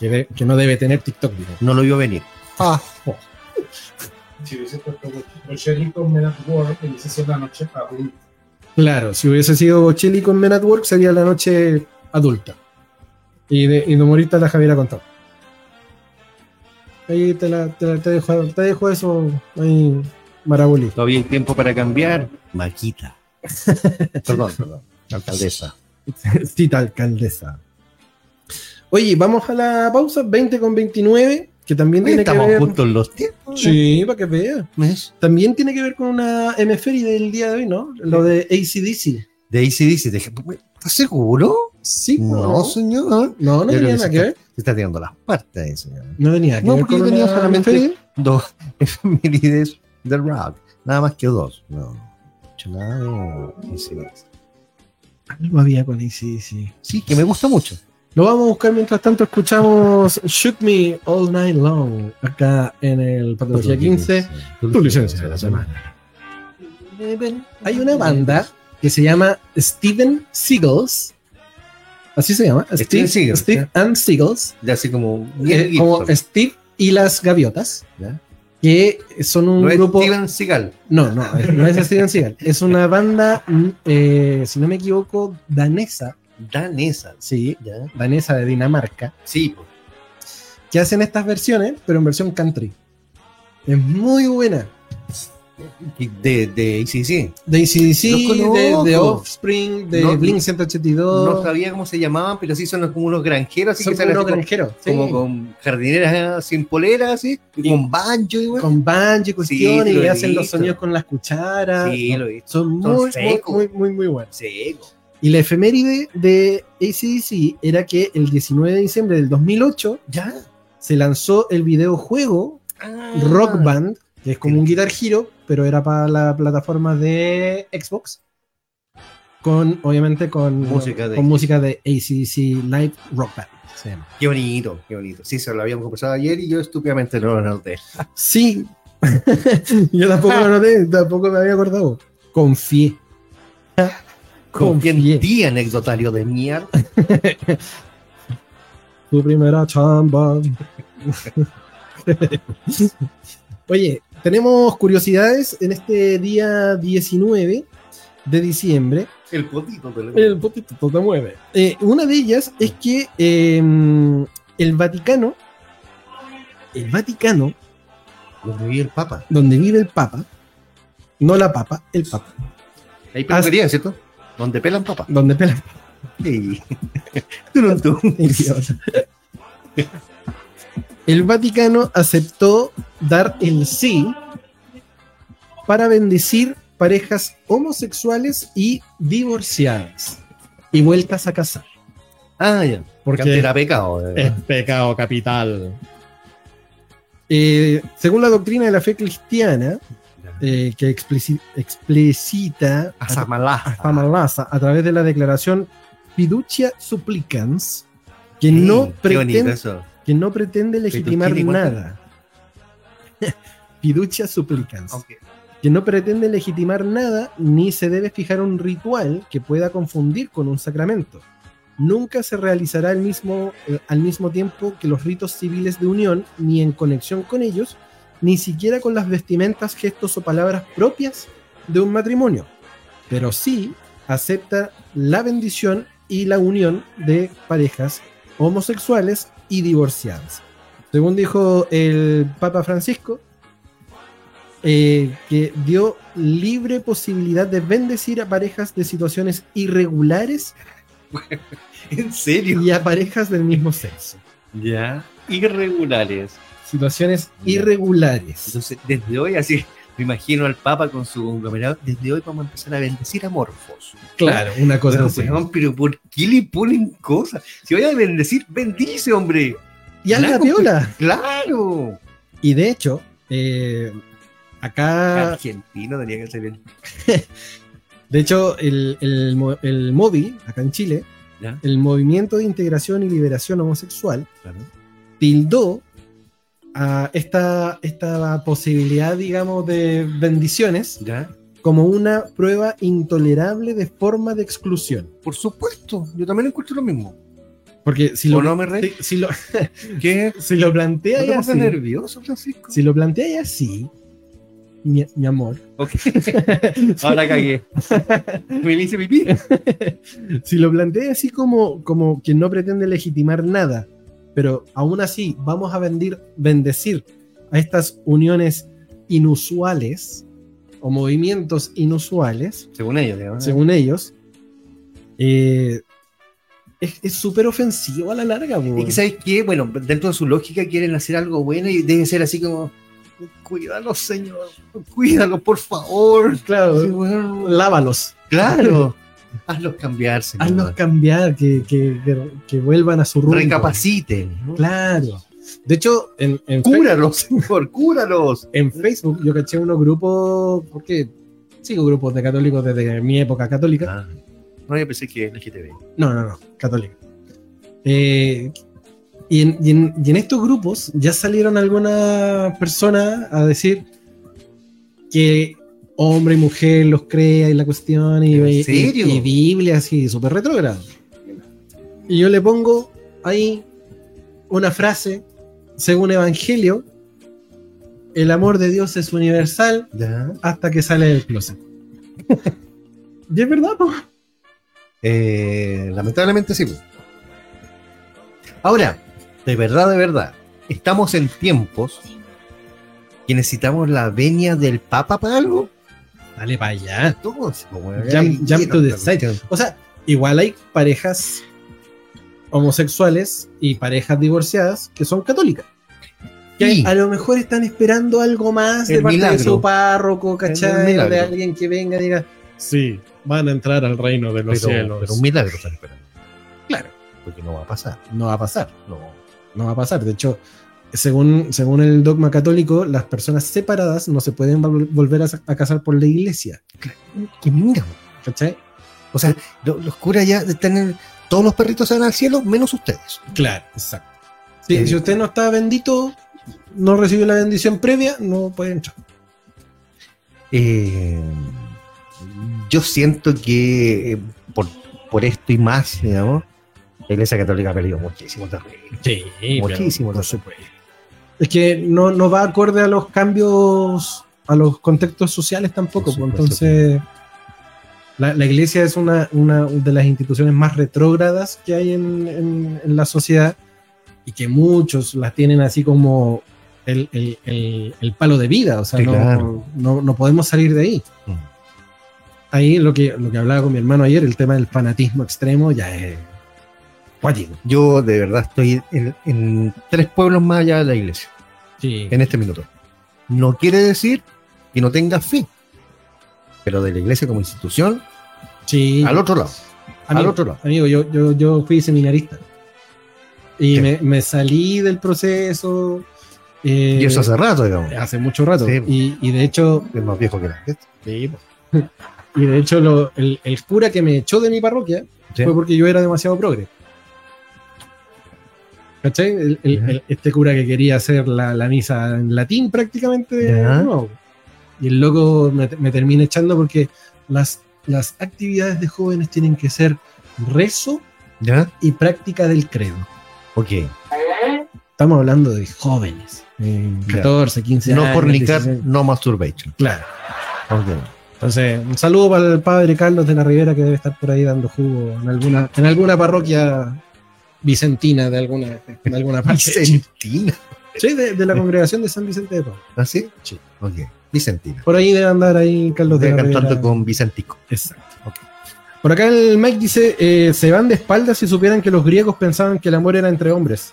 que, de- que no debe tener TikTok. digo. No lo vio venir. Ah, Si hubiese puesto Men at Work, hubiese sido la noche. Claro, si hubiese sido Bocelli con Men at Work sería la noche adulta. Y de, y de humorista la Javiera Contado. Ahí te, la, te, la- te dejo, te dejo eso ahí, Maraboli. Todavía hay tiempo para cambiar. Maquita. perdón, perdón. Alcaldesa. Cita alcaldesa. Oye, vamos a la pausa, 20 con 29, que también tiene que Estamos ver. justo en los tiempos. Sí, para que vea. ¿Ves? También tiene que ver con una hemisferia del día de hoy, ¿no? Lo de ACDC. De ACDC. Dije, ¿Estás seguro? Sí, No, señor. No, no Yo tenía nada se que ver. Se está tirando las partes ahí, señor. No tenía que No, ver porque con tenía solamente hemisferia. dos efemérides de rock. Nada más que dos. No. no nada de ACDC. Algo había con ACDC. Sí, que me gusta mucho. Lo vamos a buscar mientras tanto escuchamos Shoot Me All Night Long acá en el Patología 15. Tu licencia de la semana. Hay una banda que se llama Steven Seagulls. Así se llama. Steven Seagulls, Steve ya. and Seagulls. De así como. eh, como Steve y las gaviotas. ¿Ya? Que son un No es grupo. Steven Seagal. No, no, no es Steven Seagal. Es una banda, eh, si no me equivoco, danesa. Danesa. Sí, ¿Ya? danesa de Dinamarca. Sí, pues. Que hacen estas versiones, pero en versión country. Es muy buena. De, de ACDC. De ACDC, de, de Offspring, de No- Blink 182. No sabía cómo se llamaban, pero sí son como unos granjeros, así son que salen unos así como- granjeros. sí. como con jardineras sin polera, así, y con banjo con banjo y cuestiones, Sí, y hacen los sonidos con las cucharas. Sí, lo he visto. Son Son muy, muy, muy, muy buenos. Seco. Y la efeméride de ACDC era que el 19 de diciembre del 2008 Ya. se lanzó el videojuego Ah. Rock Band, que es como un Guitar Hero, pero era para la plataforma de Xbox. Con, obviamente, con Música de- con música de ACDC Live Rock Band. se llama. Qué bonito, qué bonito. Sí, se lo habíamos conversado ayer y yo estúpidamente no lo noté. Sí, yo tampoco lo noté, tampoco me había acordado. Confié. Confié en ti, anecdotario de mierda. Tu primera chamba. Oye, tenemos curiosidades en este día 19 de diciembre. El potito te lo El potito te mueve. Eh, una de ellas es que eh, el Vaticano, el Vaticano, Donde vive el Papa. donde vive el Papa, no la Papa, el Papa, Ahí peluquería, ¿cierto? Donde pelan papa. donde pela Sí. El Vaticano aceptó dar el sí para bendecir parejas homosexuales y divorciadas y vueltas a casar. Ah, ya. Porque Porque era pecado. eh. es pecado capital. Eh, según la doctrina de la fe cristiana, eh, que explici- explicita A Samalá. a través de la declaración Fiducia Supplicans, que Sí, no, pretende, que no pretende legitimar nada. Fiducia Supplicans, Aunque- que no pretende legitimar nada ni se debe fijar un ritual que pueda confundir con un sacramento. Nunca se realizará al mismo, eh, al mismo tiempo que los ritos civiles de unión, ni en conexión con ellos, ni siquiera con las vestimentas, gestos o palabras propias de un matrimonio. Pero sí acepta la bendición y la unión de parejas homosexuales y divorciadas. Según dijo el Papa Francisco, eh, que dio libre posibilidad de bendecir a parejas de situaciones irregulares ¿En serio? y a parejas del mismo sexo. Ya. Irregulares. Situaciones irregulares. Entonces, desde hoy, así, me imagino al Papa con su conglomerado, desde hoy vamos a empezar a bendecir a morfos. Claro, una cosa Pero, así. pero ¿por qué le ponen cosas? Si voy a bendecir, bendice, hombre. Y anda Claro, piola. Claro. Y de hecho, eh, acá, Argentino tenía que ser el. de hecho, el, el, el MOVI, acá en Chile, ¿Ya? el Movimiento de Integración y Liberación Homosexual, Claro. tildó a esta, esta posibilidad, digamos, de bendiciones ¿Ya? como una prueba intolerable de forma de exclusión. Por supuesto, yo también encuentro lo mismo. Porque si ¿O lo, no me si, si lo, ¿Qué? si lo ¿No plantea así, nervioso, Francisco? si lo plantea así, mi, mi amor, Ok. Ahora cagué. Me hice pipí. si lo plantea así como, como quien no pretende legitimar nada, pero aún así vamos a bendir- bendecir a estas uniones inusuales o movimientos inusuales, Según ellos, digamos. según ellos, eh, es súper ofensivo a la larga. po. Y que sabes qué, bueno, dentro de su lógica quieren hacer algo bueno y debe ser así como, cuídalo, señor, cuídalo, por favor. Claro, Sí, lávalos, Claro. Hazlos cambiar, señor. hazlos cambiar, que, que- que- que vuelvan a su rumbo. Recapaciten. ¿no? Claro. De hecho, en, en Cúralos, señor, cúralos. en Facebook yo caché unos grupos, porque sigo grupos de católicos desde mi época católica. Ah, no, yo pensé que LGTB. No, no, no, católica. Eh, y, en, y en- y en estos grupos ya salieron algunas personas a decir que hombre y mujer los crea y la cuestión y, ¿En y- serio? y Biblia así, súper retrógrado. Y yo le pongo ahí una frase, según Evangelio, el amor de Dios es universal Ya. hasta que sale del closet. y es verdad, po. Eh, lamentablemente sí. Ahora, de verdad, de verdad, estamos en tiempos que necesitamos la venia del Papa para algo. Dale para allá. Bueno, Jump- to the side. O sea, igual hay parejas homosexuales y parejas divorciadas que son católicas. Que Sí. a lo mejor están esperando algo más de El parte de su párroco, ¿cachai? De alguien que venga y diga, sí, van a entrar al reino de los Pero, cielos. pero un milagro están esperando. Claro. Porque no va a pasar. No va a pasar, No. no va a pasar. De hecho, según, según el dogma católico, las personas separadas no se pueden vol- volver a, a casar por la iglesia. Que mira, ¿Cachai? o sea, lo- los curas ya están en- todos los perritos se van al cielo, menos ustedes. Claro, exacto. Sí, Eh, si usted no está bendito, no recibió la bendición previa, no puede entrar. Eh, yo siento que eh, por, por esto y más, digamos, la Iglesia Católica ha perdido muchísimo terreno. Sí, Muchísimo, se puede. Es que no, no va acorde a los cambios, a los contextos sociales tampoco. Pues, entonces, la, la iglesia es una, una de las instituciones más retrógradas que hay en, en- en la sociedad y que muchos las tienen así como el, el- el- el palo de vida. O sea, Sí, no, claro. no, no podemos salir de ahí. Mm. Ahí lo que, lo que hablaba con mi hermano ayer, el tema del fanatismo extremo, ya es cuático. Yo de verdad estoy en, en tres pueblos más allá de la iglesia, Sí. en este minuto. No quiere decir que no tenga fe, pero de la iglesia como institución, Sí. al otro lado. Amigo, al otro lado. Amigo, yo, yo, yo fui seminarista. Y me, me salí del proceso. eh, y eso hace rato, digamos. hace mucho rato. Sí. Y, y de hecho, Es más viejo que la gente. y de hecho lo- el, el cura que me echó de mi parroquia Sí. fue porque yo era demasiado progre. ¿Cachai? El- el- Ya. el- este cura que quería hacer la, la misa en latín prácticamente. No. Y el loco me, me termina echando porque las, las actividades de jóvenes tienen que ser rezo y práctica del credo. Ok. Estamos hablando de jóvenes, eh, Ya. 14, 15 No años. fornicar, 16. no masturbation. Claro. Ok. Entonces, un saludo para el padre Carlos de la Rivera que debe estar por ahí dando jugo en alguna, en alguna parroquia vicentina de alguna, de alguna parte. Vicentina. Sí, de, de la congregación de San Vicente de Paul. ¿Ah, sí? Sí. Ok. Vicentina. Por ahí debe andar ahí Carlos de cantando con Vicentico. Exacto. Por acá el Mike dice, eh, se van de espaldas si supieran que los griegos pensaban que el amor era entre hombres.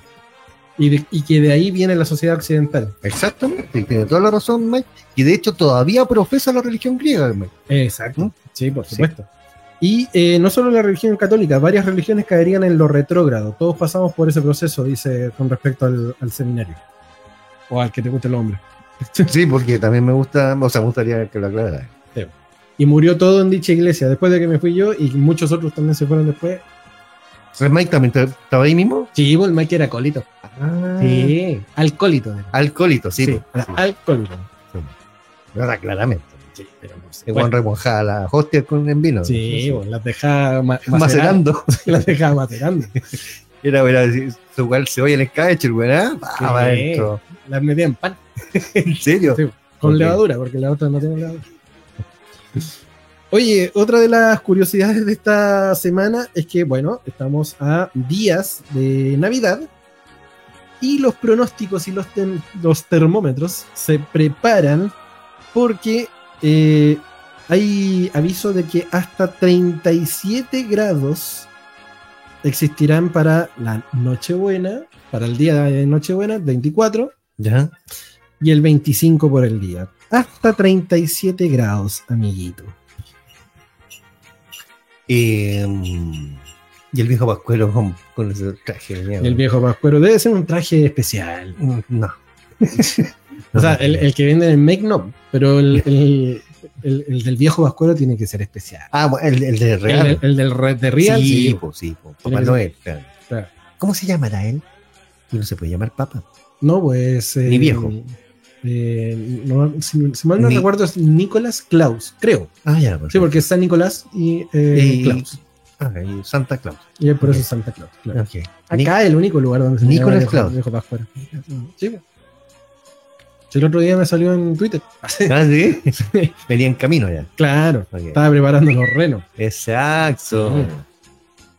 Y, de- y que de ahí viene la sociedad occidental. Exactamente. y Tiene toda la razón, Mike. Y de hecho todavía profesa la religión griega, Mike. Exacto. Sí, por supuesto. Y eh, no solo la religión católica, varias religiones caerían en lo retrógrado. Todos pasamos por ese proceso, dice con respecto al, al seminario. O al que te guste el hombre. Sí, porque también me gusta, o sea, me gustaría que lo aclarara. Y murió todo en dicha iglesia. Después de que me fui yo y muchos otros también se fueron después. Entonces, Mike también estaba ahí mismo. Sí, pues, el Mike era colito. Sí, alcohólito. Alcohólito, sí. Sí, pues, sí. Claramente. Sí, pero supuesto. Juan remojaba las hostias con el vino. Sí, las dejaba ma- macerando. Las dejaba macerando. Era, era, su igual se oye en el va adentro. Las metía en pan. ¿En serio? Sí, con levadura, porque la otra no tiene levadura. Oye, otra de las curiosidades de esta semana es que, bueno, estamos a días de Navidad y los pronósticos y los, los termómetros se preparan porque eh, hay aviso de que hasta 37 grados existirán para la Nochebuena, para el día de Nochebuena, 24, ¿Ya? y el 25 por el día. Hasta 37 grados, amiguito. Eh, y el viejo Pascuero con, con ese traje. El viejo Pascuero debe ser un traje especial. Mm, No. O sea, el, el que venden en Make no, pero el, el- el- el del viejo Pascuero tiene que ser especial. Ah, bueno, el, de Real. el del Red de Real, sí, sí. sí, Tiene Papá Noel. claro. Claro. ¿Cómo se llamará él? Y no se puede llamar Papa. No, pues. eh, Ni viejo. eh, no, si, si mal no Ni- recuerdo, es Nicolás Klaus, creo. Ah, ya, pues. Sí, porque es San Nicolás y, eh, Y- Klaus. Ah, y Santa Claus. Y por eso es Santa Claus. claro. Acá el único lugar donde se llama Nicolás viejo, Klaus. viejo Pascuero. Sí, pues. Sí, el otro día me salió en Twitter. Ah, sí. Venía en camino ya. Claro, estaba preparando los renos. Exacto. Sí.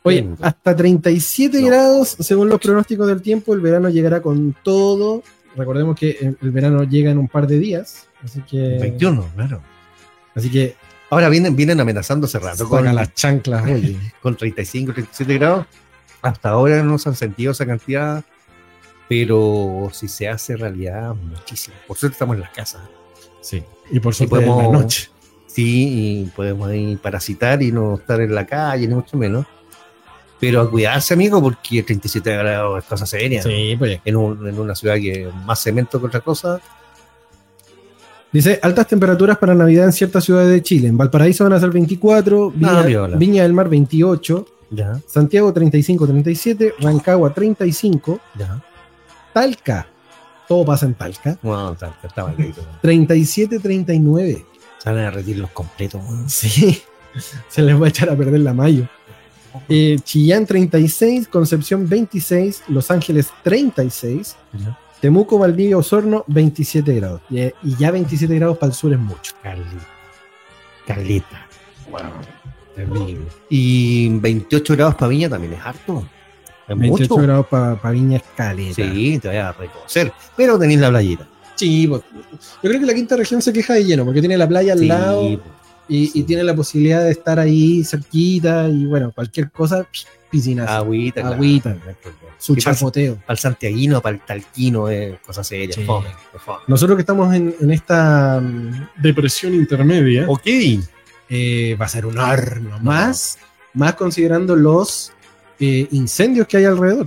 Oye, hasta 37 No. grados, según los pronósticos del tiempo, el verano llegará con todo. Recordemos que el verano llega en un par de días, así que 21, claro. así que Ahora vienen, vienen amenazando hace rato con, las chanclas. oye. con 35, 37 grados. Hasta ahora no se han sentido esa cantidad, pero si se hace realidad, muchísimo. Por suerte estamos en las casas. Sí. Y por Y supuesto en podemos- la noche. Sí, y podemos ahí parasitar y no estar en la calle, ni mucho menos. Pero a cuidarse, amigo, porque 37 grados es cosa seria. Sí, pues. En, un- en una ciudad que más cemento que otra cosa. Dice, altas temperaturas para Navidad en ciertas ciudades de Chile. En Valparaíso van a ser 24, Viña, Ah. Viña del Mar 28, Ya, Santiago 35-37, Rancagua 35, ya. Talca, todo pasa en Talca, Bueno, está, está mal leído. 37-39. Se van a derretir los completos. weón. Sí, se les va a echar a perder la mayo. Eh, Chillán 36, Concepción 26, Los Ángeles 36, Ya. Temuco, Valdivia, Osorno 27 grados. Y, eh, y ya 27 grados para el sur es mucho. Carlita. Carlita. Terrible. Y 28 grados para Viña también es harto. Es 28 mucho. grados para Viña Escaleta. Sí, te voy a reconocer. Pero tenéis la playita. Sí, pues, yo creo que la quinta región se queja de lleno porque tiene la playa al Sí, lado y, tiene la posibilidad de estar ahí cerquita y bueno, cualquier cosa, piscinas, agüita. claro, Agüita. problema. su Y para el- chapoteo. Para el santiaguino, para el talquino, es cosa seria. Sí. fome, fome. Nosotros que estamos en, en esta mm, depresión intermedia, Ok. eh, va a ser un horno más, más considerando los eh, incendios que hay alrededor.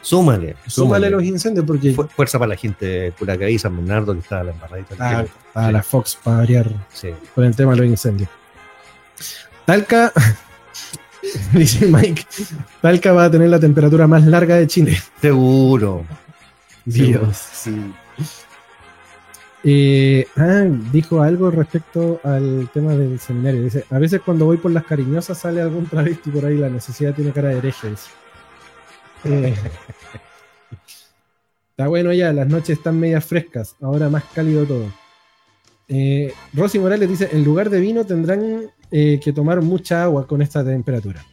Súmale. Súmale los incendios porque Fu- Fuerza para la gente de Curacaví, San Bernardo, que está la embarradita. está para la Fox para variar Sí. con el tema de los incendios. Talca, dice Mike, Talca va a tener la temperatura más larga de Chile. Seguro. Dios. Sí. Eh, ah, dijo algo respecto al tema del seminario. Dice, a veces cuando voy por las cariñosas sale algún travesti por ahí, la necesidad tiene cara de hereje. Eh, está bueno ya, las noches están medias frescas, ahora más cálido todo. Eh, Rosy Morales dice, en lugar de vino tendrán eh, que tomar mucha agua con esta temperatura.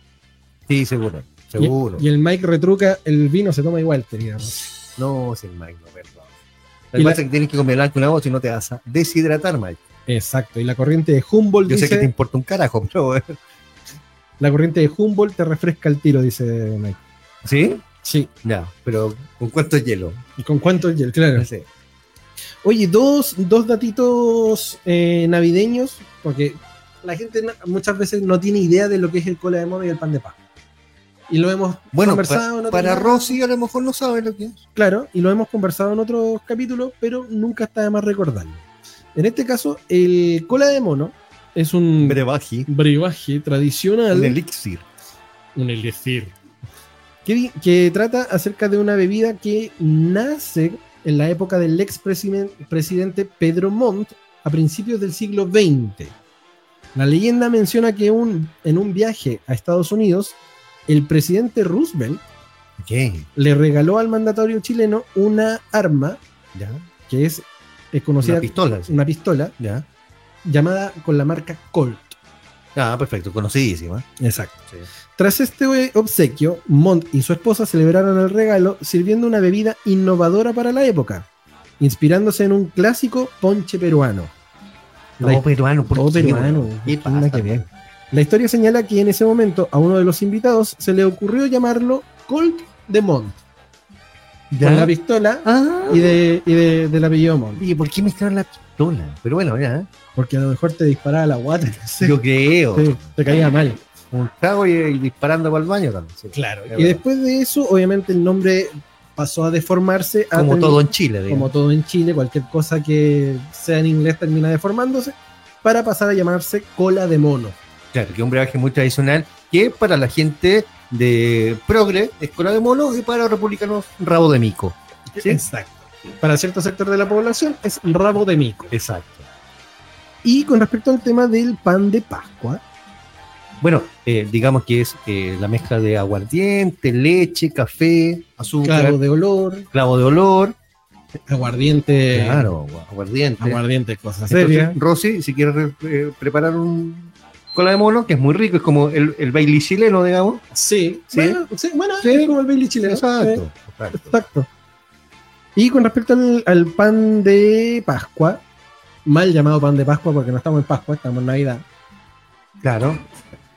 Sí, seguro. Seguro. y el Mike retruca, el vino se toma igual, querida Rosy. No, es el Mike, no, perdón. Lo que pasa es que tienes que comer una voz si no te vas a deshidratar, Mike. Exacto. Y la corriente de Humboldt Yo sé que te importa un carajo, pero. eh, la corriente de Humboldt te refresca el tiro, dice Mike. ¿Sí? Sí. Ya, pero ¿con cuánto hielo? ¿Y con cuánto hielo? Claro. No sé. Oye, dos, dos datitos eh, navideños, porque la gente muchas veces no tiene idea de lo que es el cola de mono y el pan de Pascua. Y lo hemos Bueno, conversado pa- en para lados. Rosy a lo mejor no sabe lo que es. Claro, y lo hemos conversado en otros capítulos, pero nunca está de más recordarlo. En este caso, el cola de mono es un Brebaje. brebaje tradicional. Un elixir. un elixir. Que, que trata acerca de una bebida que nace en la época del ex presidente Pedro Montt a principios del siglo XX. La leyenda menciona que un, en un viaje a Estados Unidos, el presidente Roosevelt le regaló al mandatario chileno una arma ¿Ya? que es, es conocida Una pistola. sí. una pistola ¿Ya? llamada con la marca Colt. Ah, perfecto, conocidísima. Exacto. Tras este obsequio, Montt y su esposa celebraron el regalo sirviendo una bebida innovadora para la época, inspirándose en un clásico ponche peruano. Todo peruano, ¿por todo peruano? ¿Qué pasa? que. La historia señala que en ese momento a uno de los invitados se le ocurrió llamarlo Colt de Montt, ¿Ya? con la pistola Ah, y, de, y de- del apellido Montt, Oye, ¿por qué mezclaron la pistola? Pero bueno, ya. ¿eh? porque a lo mejor te disparaba la guata, no sé. Yo creo. Sí, te caía mal. Un trago y, y disparando para el baño también. sí. Claro. Y después de eso, obviamente el nombre pasó a deformarse. a Como todo en Chile, digamos. como todo en Chile, cualquier cosa que sea en inglés termina deformándose, para pasar a llamarse cola de mono. Claro, que es un brebaje muy tradicional que para la gente de progre es cola de mono y para republicanos rabo de mico. ¿Sí? Exacto. Para cierto sector de la población es rabo de mico. Exacto. Y con respecto al tema del pan de Pascua, Bueno, eh, digamos que es eh, la mezcla de aguardiente, leche, café, azúcar, clavo de olor, clavo de olor, aguardiente, claro, aguardiente. aguardiente, cosas serias. Rosy, si quieres re- eh, preparar un cola de mono, que es muy rico, es como el, el baile chileno, digamos. Sí, Sí. Bueno, sí, bueno, Sí. es como el Bailey chileno. Sí. Exacto. exacto. Exacto. Y con respecto al, al pan de Pascua, mal llamado pan de Pascua porque no estamos en Pascua, estamos en Navidad. Claro.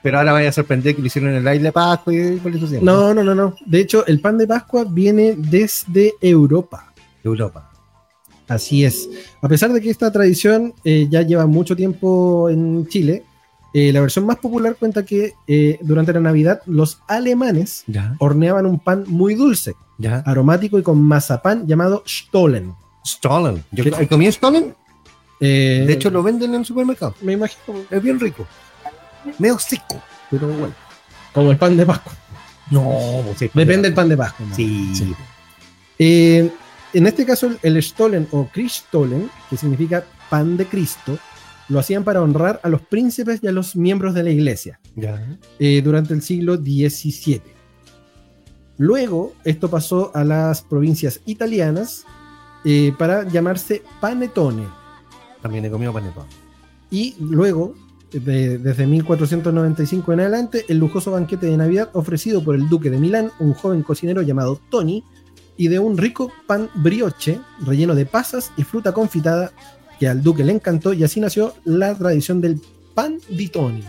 Pero ahora vaya a sorprender que lo hicieron en el aire de Pascua y por eso llama. No, no, no, no. De hecho, el pan de Pascua viene desde Europa. Europa. Así es. A pesar de que esta tradición eh, ya lleva mucho tiempo en Chile, eh, la versión más popular cuenta que eh, durante la Navidad los alemanes Ya, horneaban un pan muy dulce, ya. aromático y con mazapán llamado Stollen. Stollen. Yo comí Stollen. Eh, De hecho, lo venden en el supermercado. me imagino Es bien rico. Medio seco, pero bueno. como el pan de Pascua. No, sí, Depende del pan de Pascua. ¿no? Sí. Sí. En este caso, el- el Stollen o Christollen, que significa pan de Cristo, lo hacían para honrar a los príncipes y a los miembros de la iglesia Ya. eh, durante el siglo XVII. Luego, esto pasó a las provincias italianas eh, para llamarse panettone. También he comido panetón. Y luego, de- desde 1495 en adelante, el lujoso banquete de Navidad ofrecido por el duque de Milán, un joven cocinero llamado Tony, y de un rico pan brioche relleno de pasas y fruta confitada que al duque le encantó y así nació la tradición del pan di Tony.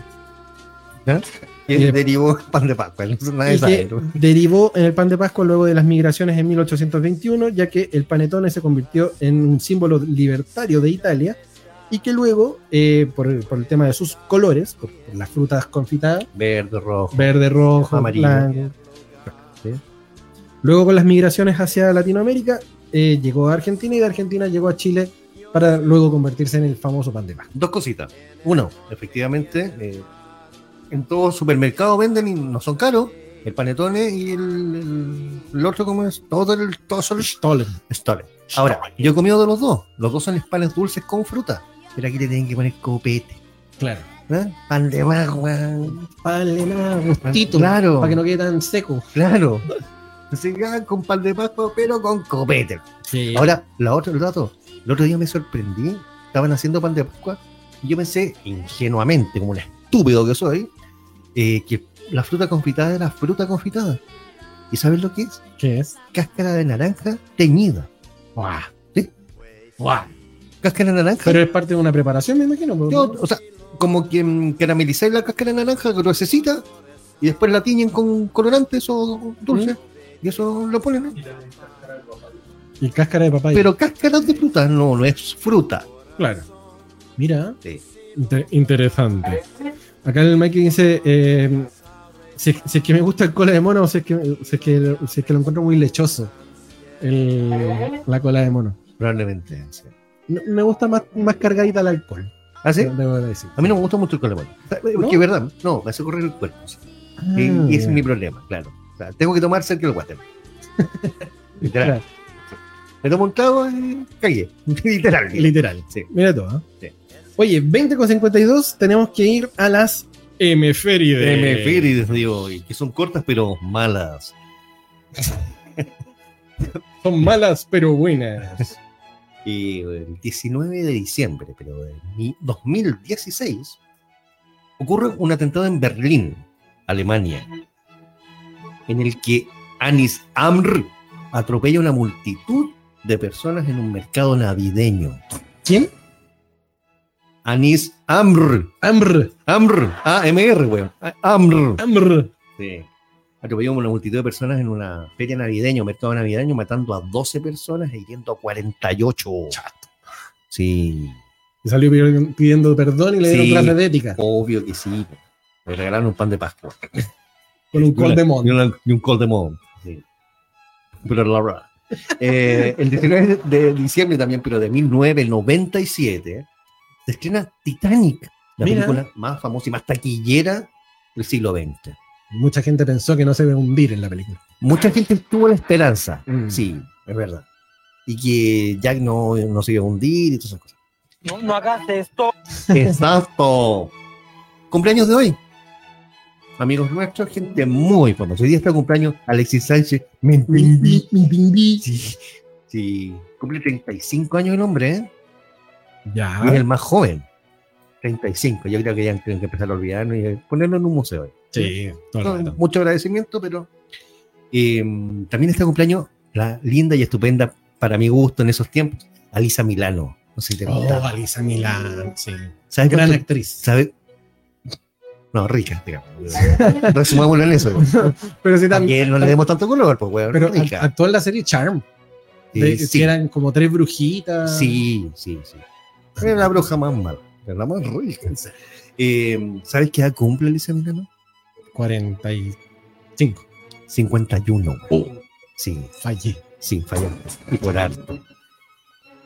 ¿Ya? Y Y- derivó pan de Pascua. No y que derivó en el pan de Pascua luego de las migraciones en 1821, ya que el panetone se convirtió en un símbolo libertario de Italia y que luego, eh, por, el, por el tema de sus colores, por, por las frutas confitadas, Verde, rojo. verde, rojo, Amarillo. blanco, Sí. luego con las migraciones hacia Latinoamérica, eh, llegó a Argentina y de Argentina llegó a Chile para luego convertirse en el famoso pan de Pascua. Dos cositas. Uno, efectivamente, eh, en todo supermercado venden y no son caros. El panetone y el, el- el otro, ¿cómo es? Todo el, todo son Stollen. Stollen. Ahora, yo he comido de los dos. Los dos son panes dulces con fruta. Pero aquí le tienen que poner copete. Claro. ¿eh? Pan de magua. Panle más gustito, Claro. para que no quede tan seco. Claro. Ah, con pan de pascua, pero con copete. Sí. Ahora, la otra, el dato. El otro día me sorprendí. Estaban haciendo pan de Pascua. Y yo pensé, ingenuamente, como un estúpido que soy, eh, que la fruta confitada era fruta confitada. ¿Y sabes lo que es? ¿Qué es? Cáscara de naranja teñida. Guau. ¿Sí? Guau. Cáscara de naranja. Pero es parte de una preparación, me imagino. pues, Yo, o sea, como que mm, caramelizáis la cáscara de naranja gruesecita y después la tiñen con colorantes o dulces. Y eso lo ponen, ¿no? Y cáscara de papaya. Pero cáscara de fruta no, no es fruta. claro. Mira. Sí. Inter- interesante. Acá el Mike dice: eh, si, es- si es que me gusta el cola de mono o si es que, si es que, si es que lo encuentro muy lechoso. el- la cola de mono. Probablemente. sí. No- Me gusta más, más cargadita el alcohol. ¿Ah, sí? Debo decir. A mí no me gusta mucho el colemón. Porque ¿No? es verdad, no, me hace correr el cuerpo. sí. Ah, y, es mi problema, claro. O sea, tengo que tomar cerca del water. Literal. Claro, Me tomo un trago y cagué. Literal. literal. Sí. Mira todo. Sí. Oye, 20 con 52, tenemos que ir a las Emeférides. Efemérides, digo, y que son cortas pero malas. Son malas pero buenas. Y el 19 de diciembre, pero de mi- 2016, ocurre un atentado en Berlín, Alemania, en el que Anis Amr atropella a una multitud de personas en un mercado navideño. ¿Quién? Anis Amr, Amr. Amr, A-M-R, weón. Amr. Amr. Sí. Atropelló a una multitud de personas en una feria navideña, mercado navideño, matando a 12 personas e hiriendo a 48. Sí, Y salió pidiendo- perdón y le dieron Sí. clase de ética. obvio que sí. Le regalaron un pan de Pascua. Con un col de mon. Y un col de mon. Sí. Pero la verdad. Eh, el 19 de diciembre también, pero de 1997, se estrena Titanic, la Mira. película más famosa y más taquillera del siglo XX. Mucha gente pensó que no se ve hundir en la película. Mucha gente tuvo la esperanza, Mm. sí, es verdad. Y que Jack no, no se iba a hundir y todas esas cosas. No, no hagas esto. Exacto. Cumpleaños de hoy. Amigos nuestros, gente muy famosa. Hoy día está cumpleaños Alexis Sánchez. Sí, sí. Cumple 35 años el hombre, ¿eh? Ya. Y es el más joven. 35. Yo creo que ya tienen que empezar a olvidarnos y ponerlo en un museo. Sí, todo mucho agradecimiento, pero eh, también está cumpleaños la linda y estupenda, para mi gusto en esos tiempos, Alisa Milano. No sé si te Oh. Alisa Milán, sí. ¿Sabes Gran cuánto- actriz. ¿Sabes? No, rica, digamos. Resumámoslo en eso. Pero sí también. No le demos tanto color, pues, weón. Pero rica. act- actuó en la serie Charm. Sí, de- sí, Que eran como tres brujitas. sí, sí, sí. Era la bruja más mala, era la más rica. Eh, ¿Sabes qué edad cumple Alicia Milano? 45. 51. Sí, Fallé. sí, falló. Y por harto.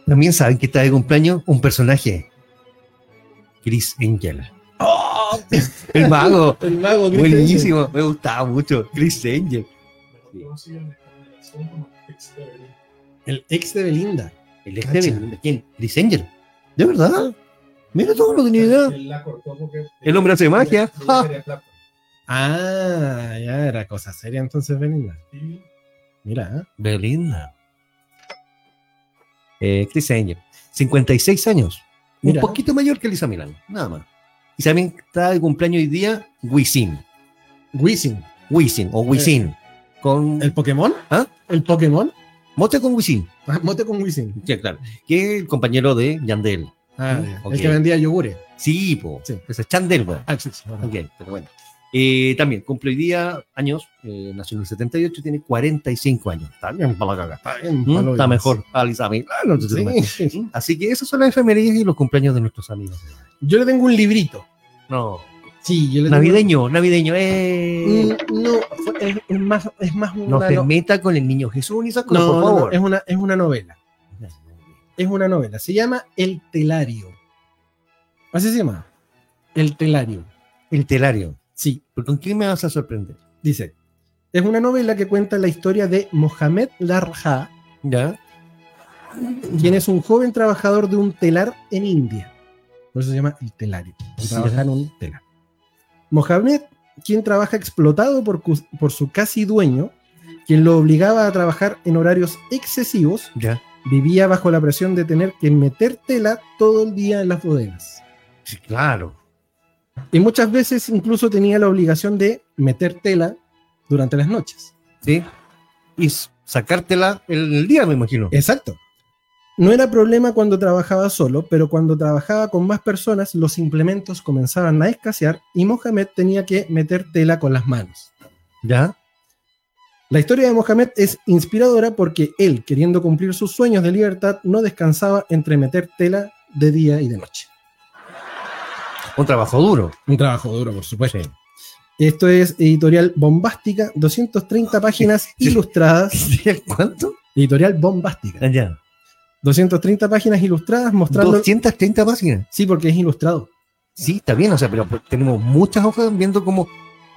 También saben que está de cumpleaños un personaje. Chris Angel. ¡Oh! El mago. El mago Chris Buenísimo. Me gustaba mucho. Chris Angel. Angel. El ex de Belinda. El ex Cacha. de Belinda. ¿Quién? Chris Angel. ¿De verdad? Mira todo, no tenía idea. Él la cortó porque. El hombre hace magia. Ah. Ah, ya era cosa seria entonces Belinda. Mira, ¿eh? Belinda. Eh, Chris Angel. 56 años. Mira. Un poquito mayor que Lisa Milano. Nada más. Y también está de cumpleaños hoy día Wisin. Wisin. Wisin o Wisin. Con. ¿El Pokémon? ¿Ah? ¿El Pokémon? Mote con Wisin. Ah, Mote con Wisin. Sí, claro. Que es el compañero de Yandel. Ah, Mm, el que vendía yogures. Sí, po. Sí. Ese es Chandel, weón. Ah, sí, sí, bueno. Ok, pero bueno. Eh, también cumple hoy día años, eh, nació en el 78, tiene 45 años. Está bien para la caga. Está bien, ¿Mm? Está mejor sí. Así que esas son las efemérides y los cumpleaños de nuestros amigos. Yo le tengo un librito. No. Sí, yo le tengo Navideño, navideño. Eh. Mm, No, es, es más, es más una No se no- meta con el niño Jesús ni esas cosas, no, por no, favor. es una, es una novela. Es una novela. Se llama El Telario. Así se llama. El Telario. El telario. Sí, ¿Pero ¿Con quién me vas a sorprender? dice. Es una novela que cuenta la historia de Mohamed Larja, ¿Ya? quien es un joven trabajador de un telar en India. Por eso se llama El Telario. Sí. Trabaja en un telar. Mohamed, quien trabaja explotado por, por su casi dueño, quien lo obligaba a trabajar en horarios excesivos, ¿Ya? vivía bajo la presión de tener que meter tela todo el día en las bodegas. Sí, claro. Y muchas veces incluso tenía la obligación de meter tela durante las noches. ¿sí? Y sacártela en el día, me imagino. Exacto. No era problema cuando trabajaba solo, pero cuando trabajaba con más personas, los implementos comenzaban a escasear y Mohamed tenía que meter tela con las manos. ¿Ya? La historia de Mohamed es inspiradora porque él, queriendo cumplir sus sueños de libertad, no descansaba entre meter tela de día y de noche. Un trabajo duro. Un trabajo duro, por supuesto. Esto es editorial Bombástica, 230 páginas ilustradas. ¿Cuánto? Editorial Bombástica. Allá. 230 páginas ilustradas mostrando. 230 páginas. Sí, porque es ilustrado. Sí, está bien, o sea, pero pues, tenemos muchas hojas viendo cómo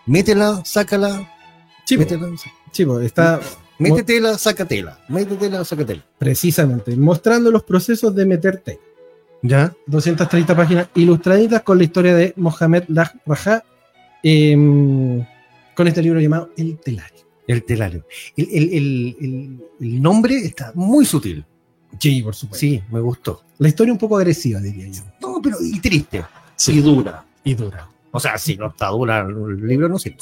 métela, sácala, Sí, po. métela, po, está métetela, sácatela, métetela, sácatela. precisamente mostrando los procesos de meter tela. ¿Ya? 230 páginas ilustraditas con la historia de Mohamed Lah Raja, em, con este libro llamado El Telario. El telario. El, el- el- el- el nombre está muy sutil. Sí, por supuesto. Sí, me gustó. La historia un poco agresiva, diría yo. No, pero y triste. Y dura. Y dura. O sea, si no está dura el libro, no sirve.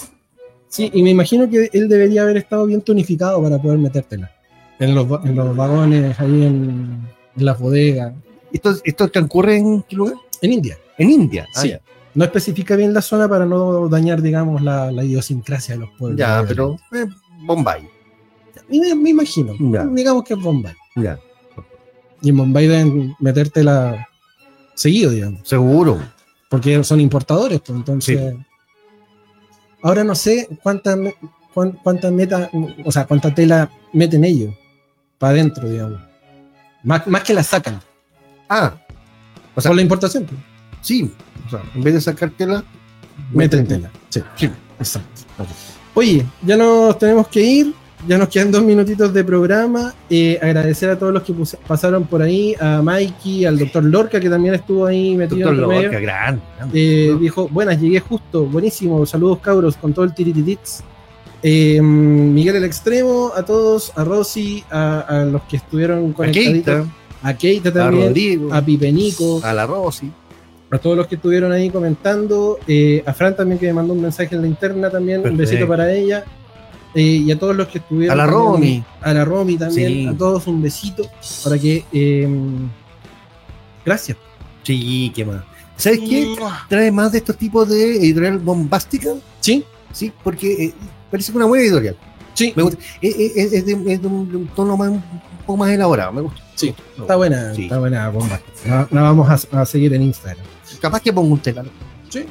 Sí, y me imagino que él debería haber estado bien tonificado para poder metértela. En los, en los vagones, ahí en, en las bodegas. ¿Esto, ¿Esto transcurre en qué lugar? En India. En India. Ah, Sí. ya. No especifica bien la zona para no dañar, digamos, la, la idiosincrasia de los pueblos. Ya, pero eh, Bombay. Me, me imagino. Ya. Digamos que es Bombay. Ya. Y en Bombay deben metértela seguido, digamos. Seguro. Porque son importadores, pues entonces. Ahora no sé cuánta, me- cuán- cuánta meta, o sea, cuánta tela meten ellos para adentro, digamos. Más, más que la sacan. Ah, o sea, Por la importación, pues. sí. O sea, en vez de sacártela, meten tela. Sí, exacto. Oye, ya nos tenemos que ir. Ya nos quedan dos minutitos de programa. Eh, agradecer a todos los que pasaron por ahí, a Mikey, al doctor Lorca, que también estuvo ahí metido Doctor en. Lorca, grande. grande. Eh, dijo, buenas, llegué justo, buenísimo, saludos cabros con todo el tirititits. Eh, Miguel el Extremo, a todos, a Rosy, a, a los que estuvieron A conectaditos, Keita, a Keita a también, Rodrigo, a Pipenico, a la Rosy. a todos los que estuvieron ahí comentando, eh, a Fran también que me mandó un mensaje en la interna también, un besito para ella, eh, y a todos los que estuvieron. A la también, Romy. A la Romy también, Sí. a todos un besito para que... eh, gracias. Sí, qué más. ¿Sabes qué? Trae más de estos tipos de editorial bombástica. Sí, Sí, porque eh, parece una buena editorial. sí, Me gusta. Es, es- es de, es de un, tono más, un poco más elaborado. Me gusta. Sí, está buena, Sí. está buena bomba. La, la vamos a, a seguir en Instagram. Capaz que pongo un telario. Sí.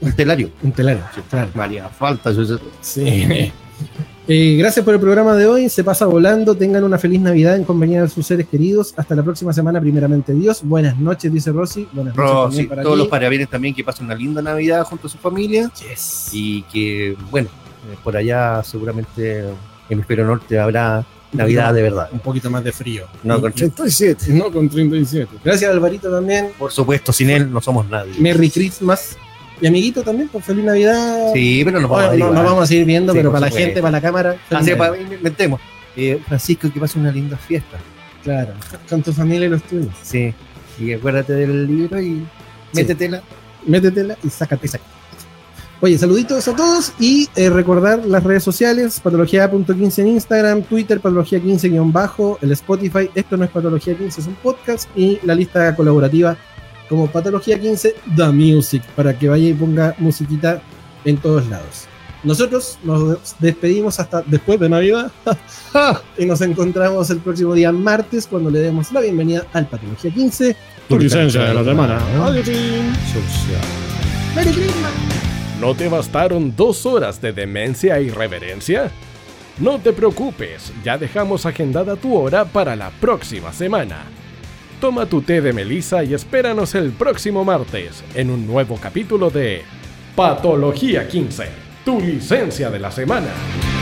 Un telario. Un telario, claro. María, falta. yo- yo- Sí. Eh, gracias por el programa de hoy. Se pasa volando. Tengan una feliz Navidad en compañía de sus seres queridos. Hasta la próxima semana, primeramente Dios. Buenas noches, dice Rosy. Buenas noches Rosy, para todos ti. los parabienes también que pasen una linda Navidad junto a su familia. Yes. Y que, bueno, eh, por allá seguramente en el hemisferio norte habrá Navidad de verdad. Un poquito más de frío. No, con 37. No con 37. Gracias, Alvarito, también. Por supuesto, sin él no somos nadie. Merry Christmas. Y amiguito también, con feliz Navidad. Sí, pero nos vamos a ver no, igual. nos vamos a seguir viendo, Sí, pero para la gente, para la cámara. Así, Navidad. para, inventemos. Eh, Francisco, que pase una linda fiesta. Claro, con tu familia y los tuyos. Sí. Y acuérdate del libro y métetela. métetela y sácate. Oye, saluditos a todos y eh, recordar las redes sociales, patología.15 en Instagram, Twitter, patología15-bajo, el Spotify, esto no es Patología 15, es un podcast, y la lista colaborativa como Patología 15 The Music, para que vaya y ponga musiquita en todos lados. Nosotros nos despedimos hasta después de Navidad y nos encontramos el próximo día martes cuando le demos la bienvenida al Patología 15. Tu licencia de la semana. Adiós. ¿No te bastaron dos horas de demencia e irreverencia? No te preocupes, ya dejamos agendada tu hora para la próxima semana. Toma tu té de melisa y espéranos el próximo martes en un nuevo capítulo de Patología 15, tu licencia de la semana.